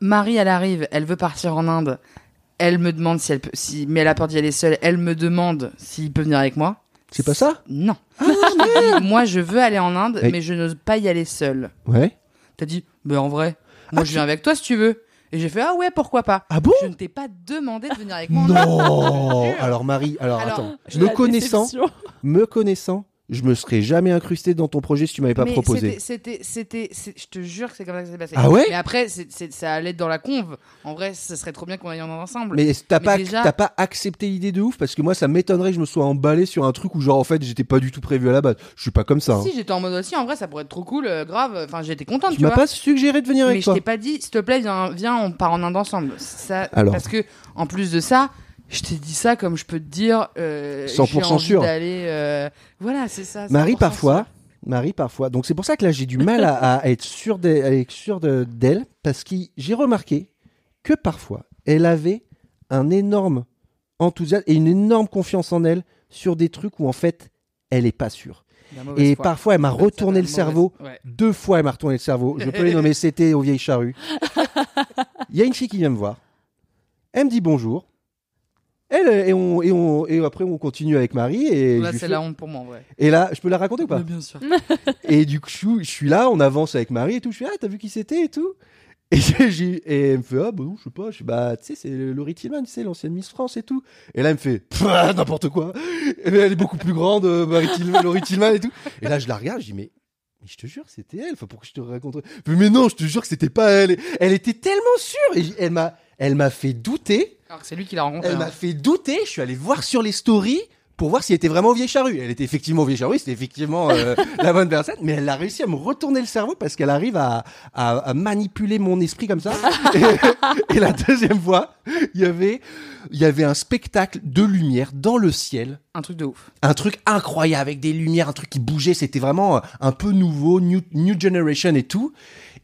Marie, elle arrive, elle veut partir en Inde. Elle me demande si elle peut, si, mais elle a peur d'y aller seule. Elle me demande s'il peut venir avec moi. C'est pas ça? Non. Je dis, moi, je veux aller en Inde, mais je n'ose pas y aller seule. Ouais. T'as dit, mais en vrai, moi, je viens avec toi si tu veux. Et j'ai fait, ah ouais, pourquoi pas. Ah bon? Je ne t'ai pas demandé de venir avec moi. Non. Alors, Marie, alors, Alors, attends. Me connaissant, me connaissant, je me serais jamais incrusté dans ton projet si tu m'avais pas Mais proposé. c'était- C'était, je te jure que c'est comme ça que ça s'est passé. Ah ouais? Mais après, ça allait être dans la conve. En vrai, ce serait trop bien qu'on aille en ensemble. Mais t'as pas, déjà- pas accepté l'idée de ouf? Parce que moi ça m'étonnerait que je me sois emballé sur un truc où genre en fait j'étais pas du tout prévu à la base. Je suis pas comme ça. hein. Si j'étais en mode aussi, en vrai, ça pourrait être trop cool, euh, grave. Enfin, j'étais contente, Tu tu m'as pas suggéré de venir mais avec je toi. t'ai pas dit, s'il te plaît, viens, viens, on part en Inde ensemble. Ça, Alors. Parce que, en plus de ça, je t'ai dit ça comme je peux te dire. Euh, 100% j'ai envie sûr. d'aller. euh, Voilà, c'est ça. Marie 100% parfois, sûr. Marie parfois. Donc c'est pour ça que là j'ai du mal à, à être sûr d'elle, parce que j'ai remarqué que parfois elle avait un énorme enthousiasme et une énorme confiance en elle sur des trucs où en fait elle est pas sûre. Et foi. parfois elle m'a retourné le cerveau. ouais. Deux fois elle m'a retourné le cerveau. Je peux les nommer. C'était aux vieilles charrues. Il y a une fille qui vient me voir. Elle me dit bonjour. Elle, et, on, et, on, et après on continue avec Marie. Et Là, c'est fais- la honte pour moi, vrai. Et là, je peux la raconter ou pas? Mais bien sûr. Et du coup, je suis- je suis là, on avance avec Marie et tout. Je fais, ah, t'as vu qui c'était et tout? Et, j'ai- et elle me fait, ah, bah non, je sais pas. Je fais, bah, tu sais, c'est Laurie Tillman, tu sais, l'ancienne Miss France et tout. Et là, elle me fait, n'importe quoi. Et elle est beaucoup plus grande, euh, Marie Tillman, Laurie Tillman et tout. Et là, je la regarde, je dis, mais, mais je te jure, c'était elle. Enfin, pourquoi je te raconte Mais, non, je te jure que c'était pas elle. Elle était tellement sûre. Et elle m'a, elle m'a fait douter. Alors que c'est lui qui l'a rencontré. Elle hein. m'a fait douter. Je suis allé voir sur les stories. pour voir si elle était vraiment vieille charrue. Elle était effectivement vieille charrue, c'était effectivement euh, la bonne personne, mais elle a réussi à me retourner le cerveau parce qu'elle arrive à, à, à manipuler mon esprit comme ça. et, et la deuxième fois, il y avait, il y avait un spectacle de lumière dans le ciel. Un truc de ouf. Un truc incroyable avec des lumières, un truc qui bougeait. C'était vraiment un peu nouveau, new, new generation et tout.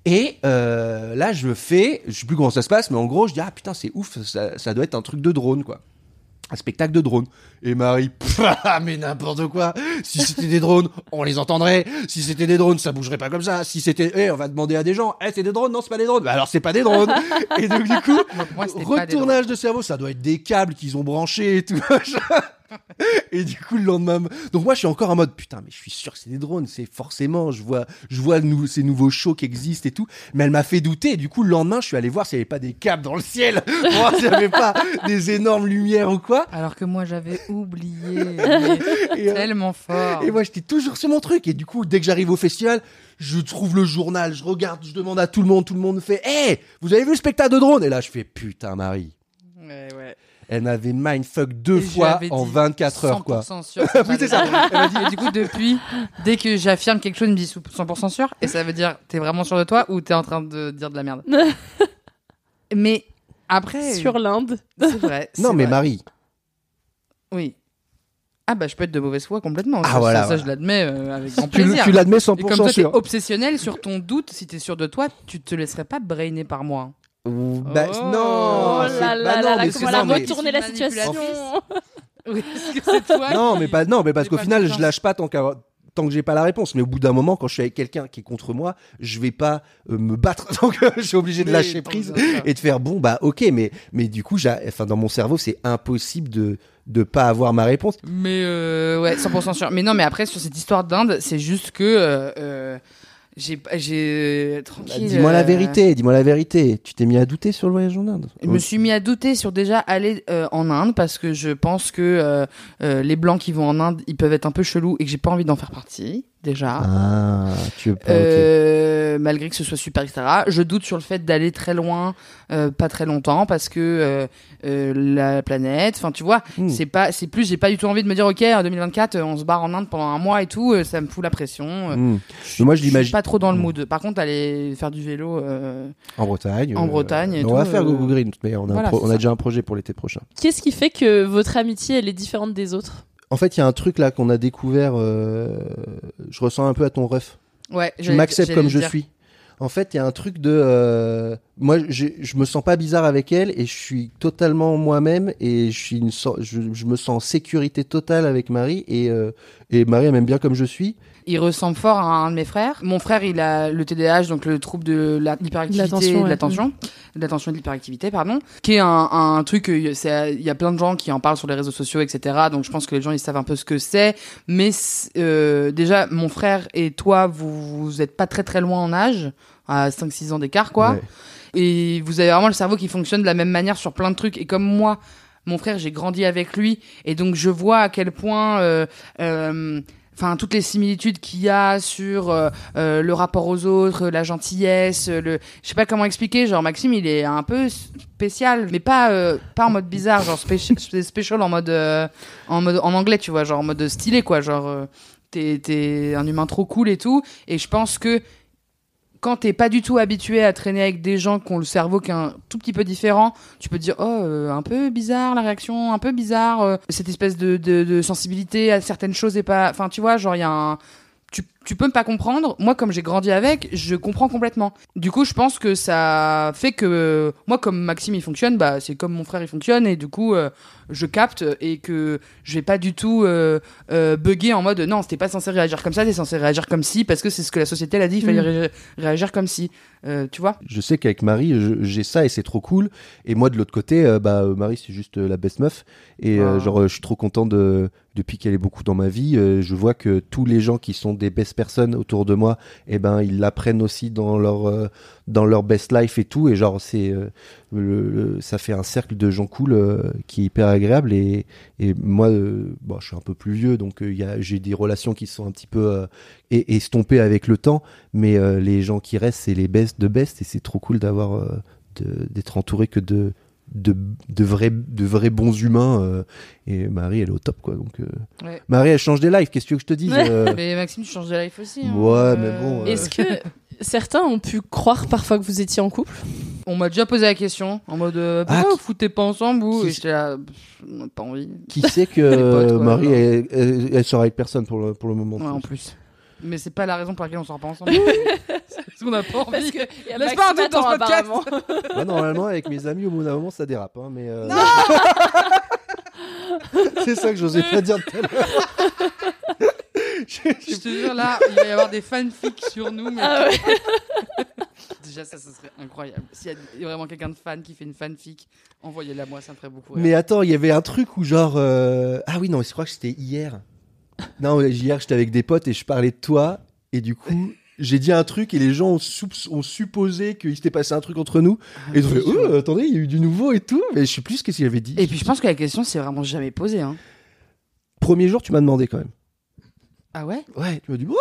Et euh, là, je fais, je sais plus comment ça se passe, mais en gros, je dis ah putain, c'est ouf, ça, ça doit être un truc de drone quoi un spectacle de drones. Et Marie, mais n'importe quoi. Si c'était des drones, on les entendrait. Si c'était des drones, ça bougerait pas comme ça. Si c'était, eh, on va demander à des gens, eh, c'est des drones, non, c'est pas des drones. Bah, alors c'est pas des drones. et donc du coup, Moi, retournage de cerveau, ça doit être des câbles qu'ils ont branchés et tout. et du coup, le lendemain, donc moi, je suis encore en mode, putain, mais je suis sûr que c'est des drones. C'est forcément, je vois, je vois nou- ces nouveaux shows qui existent et tout. Mais elle m'a fait douter. Et du coup, le lendemain, je suis allé voir s'il y avait pas des câbles dans le ciel. Pour voir s'il y avait pas des énormes lumières ou quoi. Alors que moi, j'avais oublié. Et, euh, tellement fort. Et moi, j'étais toujours sur mon truc. Et du coup, dès que j'arrive au festival, je trouve le journal, je regarde, je demande à tout le monde, tout le monde fait Hé, vous avez vu le spectacle de drone Et là, je fais Putain, Marie. Ouais, ouais. Elle m'avait mindfuck deux fois en dit 24 heures, quoi. 100% sûr. Oui, c'est ça. Elle m'a dit, et du coup, depuis, dès que j'affirme quelque chose, il me dit 100% sûr. Et ça veut dire, t'es vraiment sûr de toi ou t'es en train de dire de la merde? Mais après. Sur l'Inde. C'est vrai. Non, mais vrai. Marie. Oui. Ah bah je peux être de mauvaise foi complètement. Ah, ça, voilà, ça, voilà. je l'admets euh, avec grand Tu l- plaisir. tu l'admets 100% Et comme toi sûr. obsessionnel sur ton doute, si t'es sûr de toi, tu te laisserais pas brainer par moi. Bah, Oh. non, Oh c'est- là bah là non, là là, mais comment c'est- elle a non, mais- retourné la situation Oui, parce que c'est toi. Non, mais pas, non, mais parce qu'au final, je lâche pas tant qu'à- tant que j'ai pas la réponse. Mais au bout d'un moment, quand je suis avec quelqu'un qui est contre moi, je vais pas euh, me battre. Donc, euh, je suis obligé de lâcher prise et de faire bon, bah, ok, mais, mais du coup, j'ai, enfin, dans mon cerveau, c'est impossible de, de pas avoir ma réponse. Mais euh, ouais, 100% sûr. Mais non, mais après sur cette histoire d'Inde, c'est juste que euh, euh, j'ai j'ai Bah, tranquille. dis-moi la euh, vérité, dis-moi la vérité. Tu t'es mis à douter sur le voyage en Inde Je me suis mis à douter sur déjà aller euh, en Inde parce que je pense que euh, euh, les blancs qui vont en Inde, ils peuvent être un peu chelous et que j'ai pas envie d'en faire partie déjà. Ah, tu veux pas. Euh, malgré que ce soit super, etc. Je doute sur le fait d'aller très loin, euh, pas très longtemps, parce que euh, euh, la planète, enfin tu vois, Hmm. c'est pas, c'est plus, j'ai pas du tout envie de me dire, ok, en 2024, euh, on se barre en Inde pendant un mois et tout, ça me fout la pression. Hmm. Mais moi, je je suis l'imagine pas trop dans le Hmm. mood. Par contre, aller faire du vélo, euh, en Bretagne. En euh, Bretagne et on tout, va faire euh, Go Green, mais on a, voilà, pro- on a déjà un projet pour l'été prochain. Qu'est-ce qui fait que votre amitié elle est différente des autres? En fait, il y a un truc là qu'on a découvert. euh, je ressens un peu à ton ref. ouais. Tu j'allais- m'acceptes j'allais comme le je dire. suis. En fait, il y a un truc de. euh, moi, je me sens pas bizarre avec elle et je suis totalement moi-même et je, suis une sor- je, je me sens en sécurité totale avec Marie et, euh, et Marie elle m'aime bien comme je suis. Il ressemble fort à un de mes frères. Mon frère, il a le TDAH, donc le trouble de l'hyperactivité, L'attention, de ouais. l'attention, de l'attention et de l'hyperactivité, pardon, qui est un, un truc. euh, Il y a plein de gens qui en parlent sur les réseaux sociaux, etc. Donc je pense que les gens ils savent un peu ce que c'est. Mais euh, déjà, mon frère et toi, vous vous êtes pas très très loin en âge, à 5-6 ans d'écart, quoi. Ouais. Et vous avez vraiment le cerveau qui fonctionne de la même manière sur plein de trucs. Et comme moi, mon frère, j'ai grandi avec lui, et donc je vois à quel point, euh, euh, enfin, toutes les similitudes qu'il y a sur euh, euh, le rapport aux autres, la gentillesse, le, je sais pas comment expliquer. Genre Maxime, il est un peu spécial, mais pas euh, pas en mode bizarre, genre spécial, en mode euh, en mode en anglais, tu vois, genre en mode stylé, quoi. Genre euh, t'es t'es un humain trop cool et tout. Et je pense que quand t'es pas du tout habitué à traîner avec des gens qui ont le cerveau qui est un tout petit peu différent, tu peux te dire oh euh, un peu bizarre la réaction, un peu bizarre euh, cette espèce de, de, sensibilité à certaines choses et pas, enfin tu vois genre il y a un tu peux me pas comprendre. Moi, comme j'ai grandi avec, je comprends complètement. Du coup, je pense que ça fait que moi, comme Maxime il fonctionne, bah c'est comme mon frère il fonctionne et du coup, euh, je capte et que je vais pas du tout euh, euh, bugger en mode non, c'était pas censé réagir comme ça, t'es censé réagir comme si parce que c'est ce que la société elle a dit, il fallait Mm. ré- réagir comme si. Euh, tu vois? Je sais qu'avec Marie, j'ai ça et c'est trop cool. Et moi, de l'autre côté, euh, bah, euh, Marie, c'est juste euh, la best meuf. Et euh, Ah. genre, euh, je suis trop content de, depuis qu'elle est beaucoup dans ma vie. euh, je vois que tous les gens qui sont des best personnes autour de moi, eh ben, ils l'apprennent aussi dans leur, euh, dans leur best life et tout. Et genre, c'est, euh, ça fait un cercle de gens cool euh, qui est hyper agréable. Et, et moi, je suis un peu plus vieux, donc j'ai des relations qui sont un petit peu estompées avec le temps. Mais les gens qui restent, c'est les best de best. Et c'est trop cool d'avoir, d'être entouré que de de, de vrais, de vrais bons humains. euh, et Marie, elle est au top, quoi. Donc, euh, Ouais. Marie, elle change des lives. Qu'est-ce que tu veux que je te dise euh, Mais Maxime, tu changes de life aussi. hein. Ouais, mais bon, euh, Est-ce que certains ont pu croire parfois que vous étiez en couple? On m'a déjà posé la question en mode euh, Ah, pourquoi qui- vous foutez pas ensemble vous qui- Et j'étais là, pff, on a pas envie. Qui sait que Les potes, quoi, Marie, genre. elle, elle, elle sort avec personne pour le, pour le moment. Ouais, en plus. Mais c'est pas la raison pour laquelle on sort pas ensemble. c'est parce qu'on a pas envie. Parce que y a Laisse pas un doute dans ce podcast. apparemment. Ouais, normalement, avec mes amis, au bout d'un moment, ça dérape. Hein, mais euh, c'est ça que j'osais pas dire tout à l'heure. Je te jure, là, il va y avoir des fanfics sur nous. Mais... Ah ouais. Déjà, ça, ça serait incroyable. S'il y a vraiment quelqu'un de fan qui fait une fanfic, envoyez-la moi, ça me ferait beaucoup rire. Mais attends, il y avait un truc où genre... euh, Ah oui, non, je crois que c'était hier. Non, hier, j'étais avec des potes et je parlais de toi. Et du coup, j'ai dit un truc et les gens ont, supposé qu'il s'était passé un truc entre nous. et ils ont fait, oh, attendez, il y a eu du nouveau et tout. Mais je sais plus ce qu'il avait dit. Et puis, je pense que la question s'est vraiment jamais posée. Hein. Premier jour, tu m'as demandé quand même. Ah ouais? Ouais, tu m'as dit, ouais.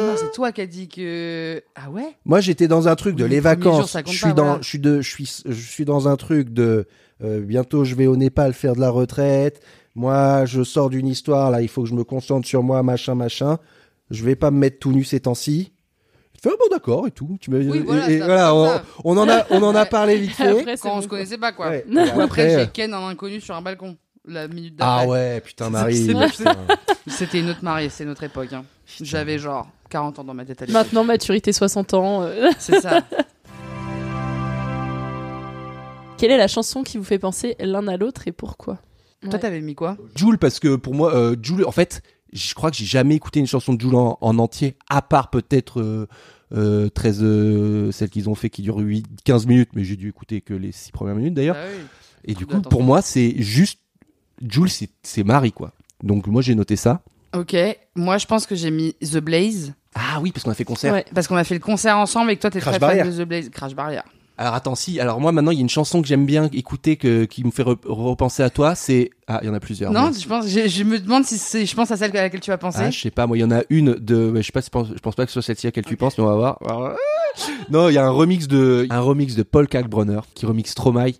Non, c'est toi qui as dit que. Ah ouais? Moi, j'étais dans un truc de Oui, les vacances. je pas, suis dans, voilà. je suis de, je suis, je suis dans un truc de. euh, bientôt, je vais au Népal faire de la retraite. Moi, je sors d'une histoire là. Il faut que je me concentre sur moi, machin, machin. Je vais pas me mettre tout nu ces temps-ci. Je fais ah bon d'accord et tout. Tu Oui, voilà, et, voilà, on, en a, on en a parlé vite fait. Après, Quand on se connaissait pas, quoi. Ouais. Ou Et après, après, euh, j'ai Ken un inconnu sur un balcon. La minute Ah d'après. ouais, putain Marie. C'était une autre mariée, c'est notre époque. hein. J'avais genre 40 ans dans ma tête à l'époque. Maintenant, maturité 60 ans. euh. C'est ça. Quelle est la chanson qui vous fait penser l'un à l'autre et pourquoi? Toi, Ouais. t'avais mis quoi? Joule parce que pour moi, euh, Joule, en fait, je crois que j'ai jamais écouté une chanson de Joule en, en entier, à part peut-être euh, euh, 13, euh, celle qu'ils ont fait qui dure 8, 15 minutes, mais j'ai dû écouter que les 6 premières minutes d'ailleurs. Ah oui. Et du Bah, coup, pour moi, c'est juste Joule, c'est Marie quoi. Donc moi j'ai noté ça. Ok, moi je pense que j'ai mis The Blaze. Ah oui, parce qu'on a fait concert. Ouais. Parce qu'on a fait le concert ensemble et que toi t'es très fan de The Blaze. Crash Barrière. Alors attends, si. Alors moi maintenant, il y a une chanson que j'aime bien écouter que, qui me fait re- repenser à toi. C'est ah, il y en a plusieurs. Non, mais- je pense, je, je me demande si c'est, je pense à celle à laquelle tu vas penser. Ah, je sais pas, moi il y en a une de, je sais pas, je pense, je pense pas que ce soit celle-ci à laquelle tu penses, mais on va voir. Non, il y a un remix de, un remix de Paul Kalkbrenner qui remix Stromae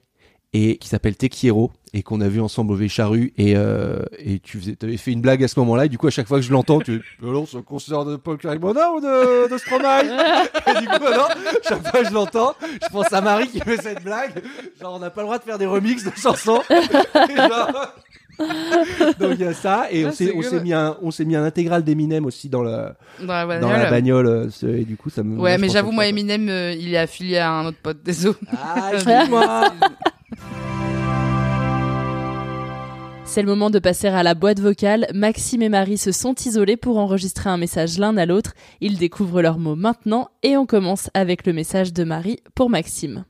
et qui s'appelle Te Quiero et qu'on a vu ensemble au Vécharu et euh, et tu faisais, avais fait une blague à ce moment-là et du coup à chaque fois que je l'entends, tu, alors c'est un concert de Paul Kalkbrenner ou de, de Stromae Et du coup alors, chaque fois que je l'entends, je pense à Marie qui fait cette blague, genre on n'a pas le droit de faire des remixes de chansons. Genre- Donc il y a ça et Ah, on s'est mis un on s'est mis un intégral d'Eminem aussi dans la Dans la bagnole. dans la bagnole euh, et du coup ça me Ouais, mais j'avoue, moi. Eminem, euh, il est affilié à un autre pote, désolé. Ah, excuse-moi. C'est le moment de passer à la boîte vocale. Maxime et Marie se sont isolés pour enregistrer un message l'un à l'autre. Ils découvrent leurs mots maintenant et on commence avec le message de Marie pour Maxime.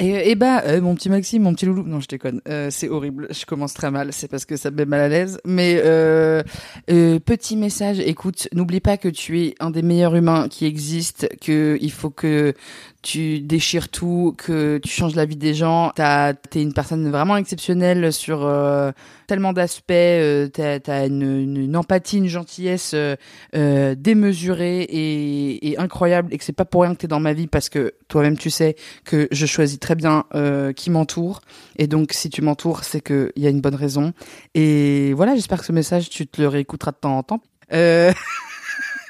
Et bah, euh, mon petit Maxime, mon petit loulou. Non, je déconne. Euh, c'est horrible. Je commence très mal. C'est parce que ça me met mal à l'aise. Mais euh, petit message. Écoute, n'oublie pas que tu es un des meilleurs humains qui existent. Que il faut que tu déchires tout, que tu changes la vie des gens. T'as, t'es une personne vraiment exceptionnelle sur euh, tellement d'aspects. Euh, t'as, t'as une, une, une empathie, une gentillesse euh, euh, démesurée et, et incroyable. Et que c'est pas pour rien que t'es dans ma vie parce que toi-même tu sais que je choisis très bien euh, qui m'entoure. Et donc si tu m'entoures, c'est qu'il y a une bonne raison. Et voilà, j'espère que ce message tu te le réécouteras de temps en temps. Euh...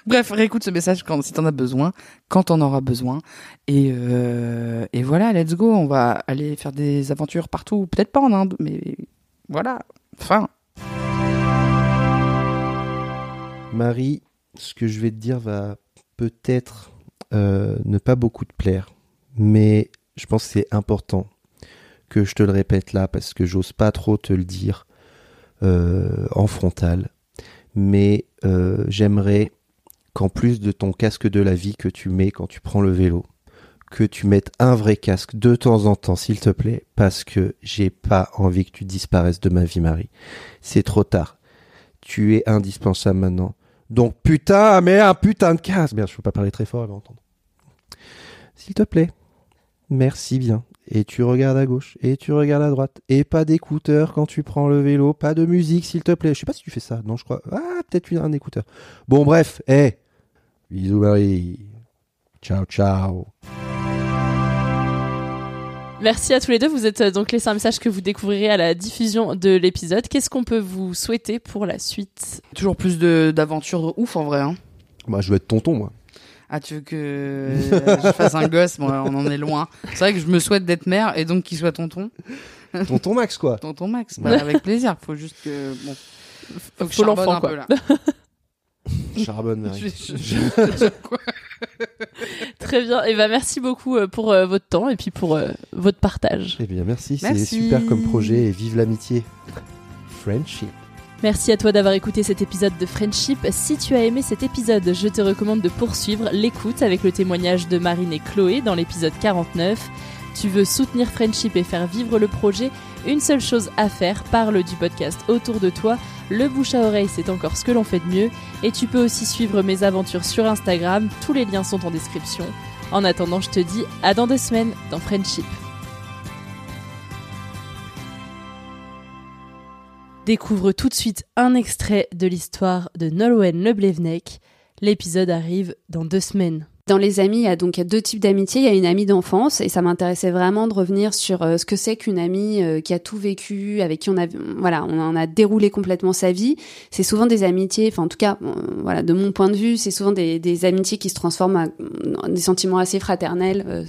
Bref, réécoute ce message quand, si t'en as besoin, quand t'en auras besoin. Et, euh, et voilà, let's go. On va aller faire des aventures partout. Peut-être pas en Inde, mais voilà. Fin. Marie, ce que je vais te dire va peut-être euh, ne pas beaucoup te plaire, mais je pense que c'est important que je te le répète là parce que j'ose pas trop te le dire euh, en frontal. Mais j'aimerais qu'en plus de ton casque de la vie que tu mets quand tu prends le vélo, que tu mettes un vrai casque de temps en temps, s'il te plaît, parce que j'ai pas envie que tu disparaisses de ma vie, Marie. C'est trop tard. Tu es indispensable maintenant. Donc putain, mais un putain de casque. Merde, je peux pas parler très fort, elle va entendre. S'il te plaît, merci bien. Et tu regardes à gauche, et tu regardes à droite, et pas d'écouteurs quand tu prends le vélo, pas de musique, s'il te plaît. Je sais pas si tu fais ça, non, je crois. Ah, peut-être un écouteur. Bon, bref, hé, bisous Marie. Ciao, ciao. Merci à tous les deux. Vous êtes euh, donc laissé un message que vous découvrirez à la diffusion de l'épisode. Qu'est-ce qu'on peut vous souhaiter pour la suite? Toujours plus de- d'aventures ouf en vrai. Hein. Bah, je veux être tonton, moi. Ah, tu veux que je fasse un gosse? Bon, on en est loin. C'est vrai que je me souhaite d'être mère et donc qu'il soit tonton. Tonton Max, quoi. Tonton Max, bah, avec plaisir. Faut juste que. Bon. Faut que je Faut l'enfant, un quoi. peu, là. Charbonne, Marie. Je- je- je- quoi Très bien. Et ben merci beaucoup euh, pour euh, votre temps et puis pour euh, votre partage. Eh bien, merci. C'est super comme projet et vive l'amitié. Friendship. Merci à toi d'avoir écouté cet épisode de Friendship. Si tu as aimé cet épisode, je te recommande de poursuivre l'écoute avec le témoignage de Marine et Chloé dans l'épisode 49. Tu veux soutenir Friendship et faire vivre le projet Une seule chose à faire, parle du podcast autour de toi. Le bouche à oreille, c'est encore ce que l'on fait de mieux. Et tu peux aussi suivre mes aventures sur Instagram, tous les liens sont en description. En attendant, je te dis à dans deux semaines dans Friendship. Découvre tout de suite un extrait de l'histoire de Nolwenn Leblevenec. L'épisode arrive dans deux semaines. Dans les amis, il y a donc deux types d'amitié. Il y a une amie d'enfance et ça m'intéressait vraiment de revenir sur euh, ce que c'est qu'une amie euh, qui a tout vécu, avec qui on a voilà, on en a déroulé complètement sa vie. C'est souvent des amitiés, enfin en tout cas, voilà, de mon point de vue, c'est souvent des, des amitiés qui se transforment en des sentiments assez fraternels. euh,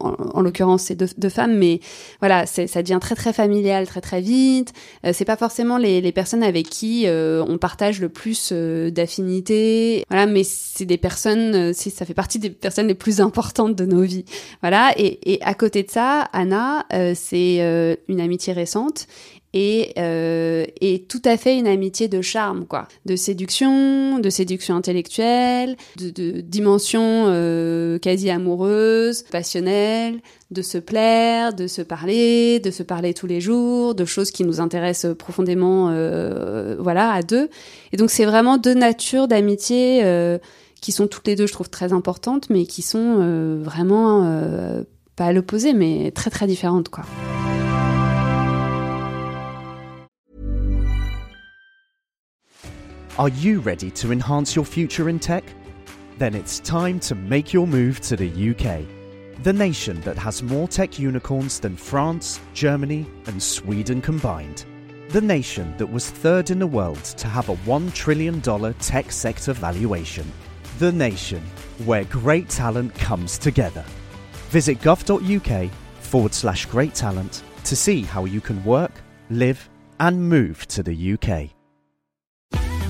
en, en l'occurrence, c'est deux, femmes, mais voilà, ça devient très très familial très très vite. Euh, c'est pas forcément les, les personnes avec qui on partage le plus d'affinités, voilà, mais c'est des personnes, c'est- ça fait des personnes les plus importantes de nos vies, voilà. Et, à côté de ça, Anna, euh, c'est euh, une amitié récente. Et, euh, tout à fait une amitié de charme, quoi, de séduction, de séduction intellectuelle, de, dimension euh, quasi amoureuse, passionnelle, de se plaire, de se parler, de se parler tous les jours, de choses qui nous intéressent profondément, voilà, à deux. Et donc c'est vraiment deux natures d'amitié qui sont toutes les deux, je trouve, très importantes, mais qui sont euh, vraiment euh, pas à l'opposé, mais très très différentes, quoi. Are you ready to enhance your future in tech? Then it's time to make your move to the UK, the nation that has more tech unicorns than France, Germany, and Sweden combined. The nation that was third in the world to have a $1 trillion tech sector valuation. The nation where great talent comes together. Visit gov.uk forward slash great talent to see how you can work, live, and move to the UK.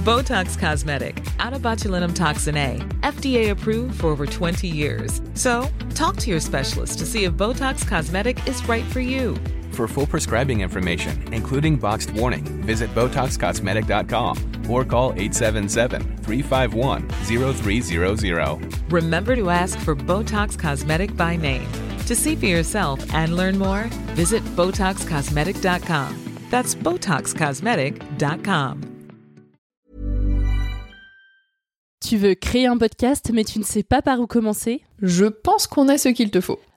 Botox Cosmetic, out of botulinum toxin A, FDA approved for over 20 years. So, talk to your specialist to see if Botox Cosmetic is right for you. For full prescribing information, including boxed warning, visit BotoxCosmetic.com or call 877-351-0300. Remember to ask for Botox Cosmetic by name. To see for yourself and learn more, visit BotoxCosmetic.com. That's BotoxCosmetic.com. Tu veux créer un podcast mais tu ne sais pas par où commencer Je pense qu'on a ce qu'il te faut.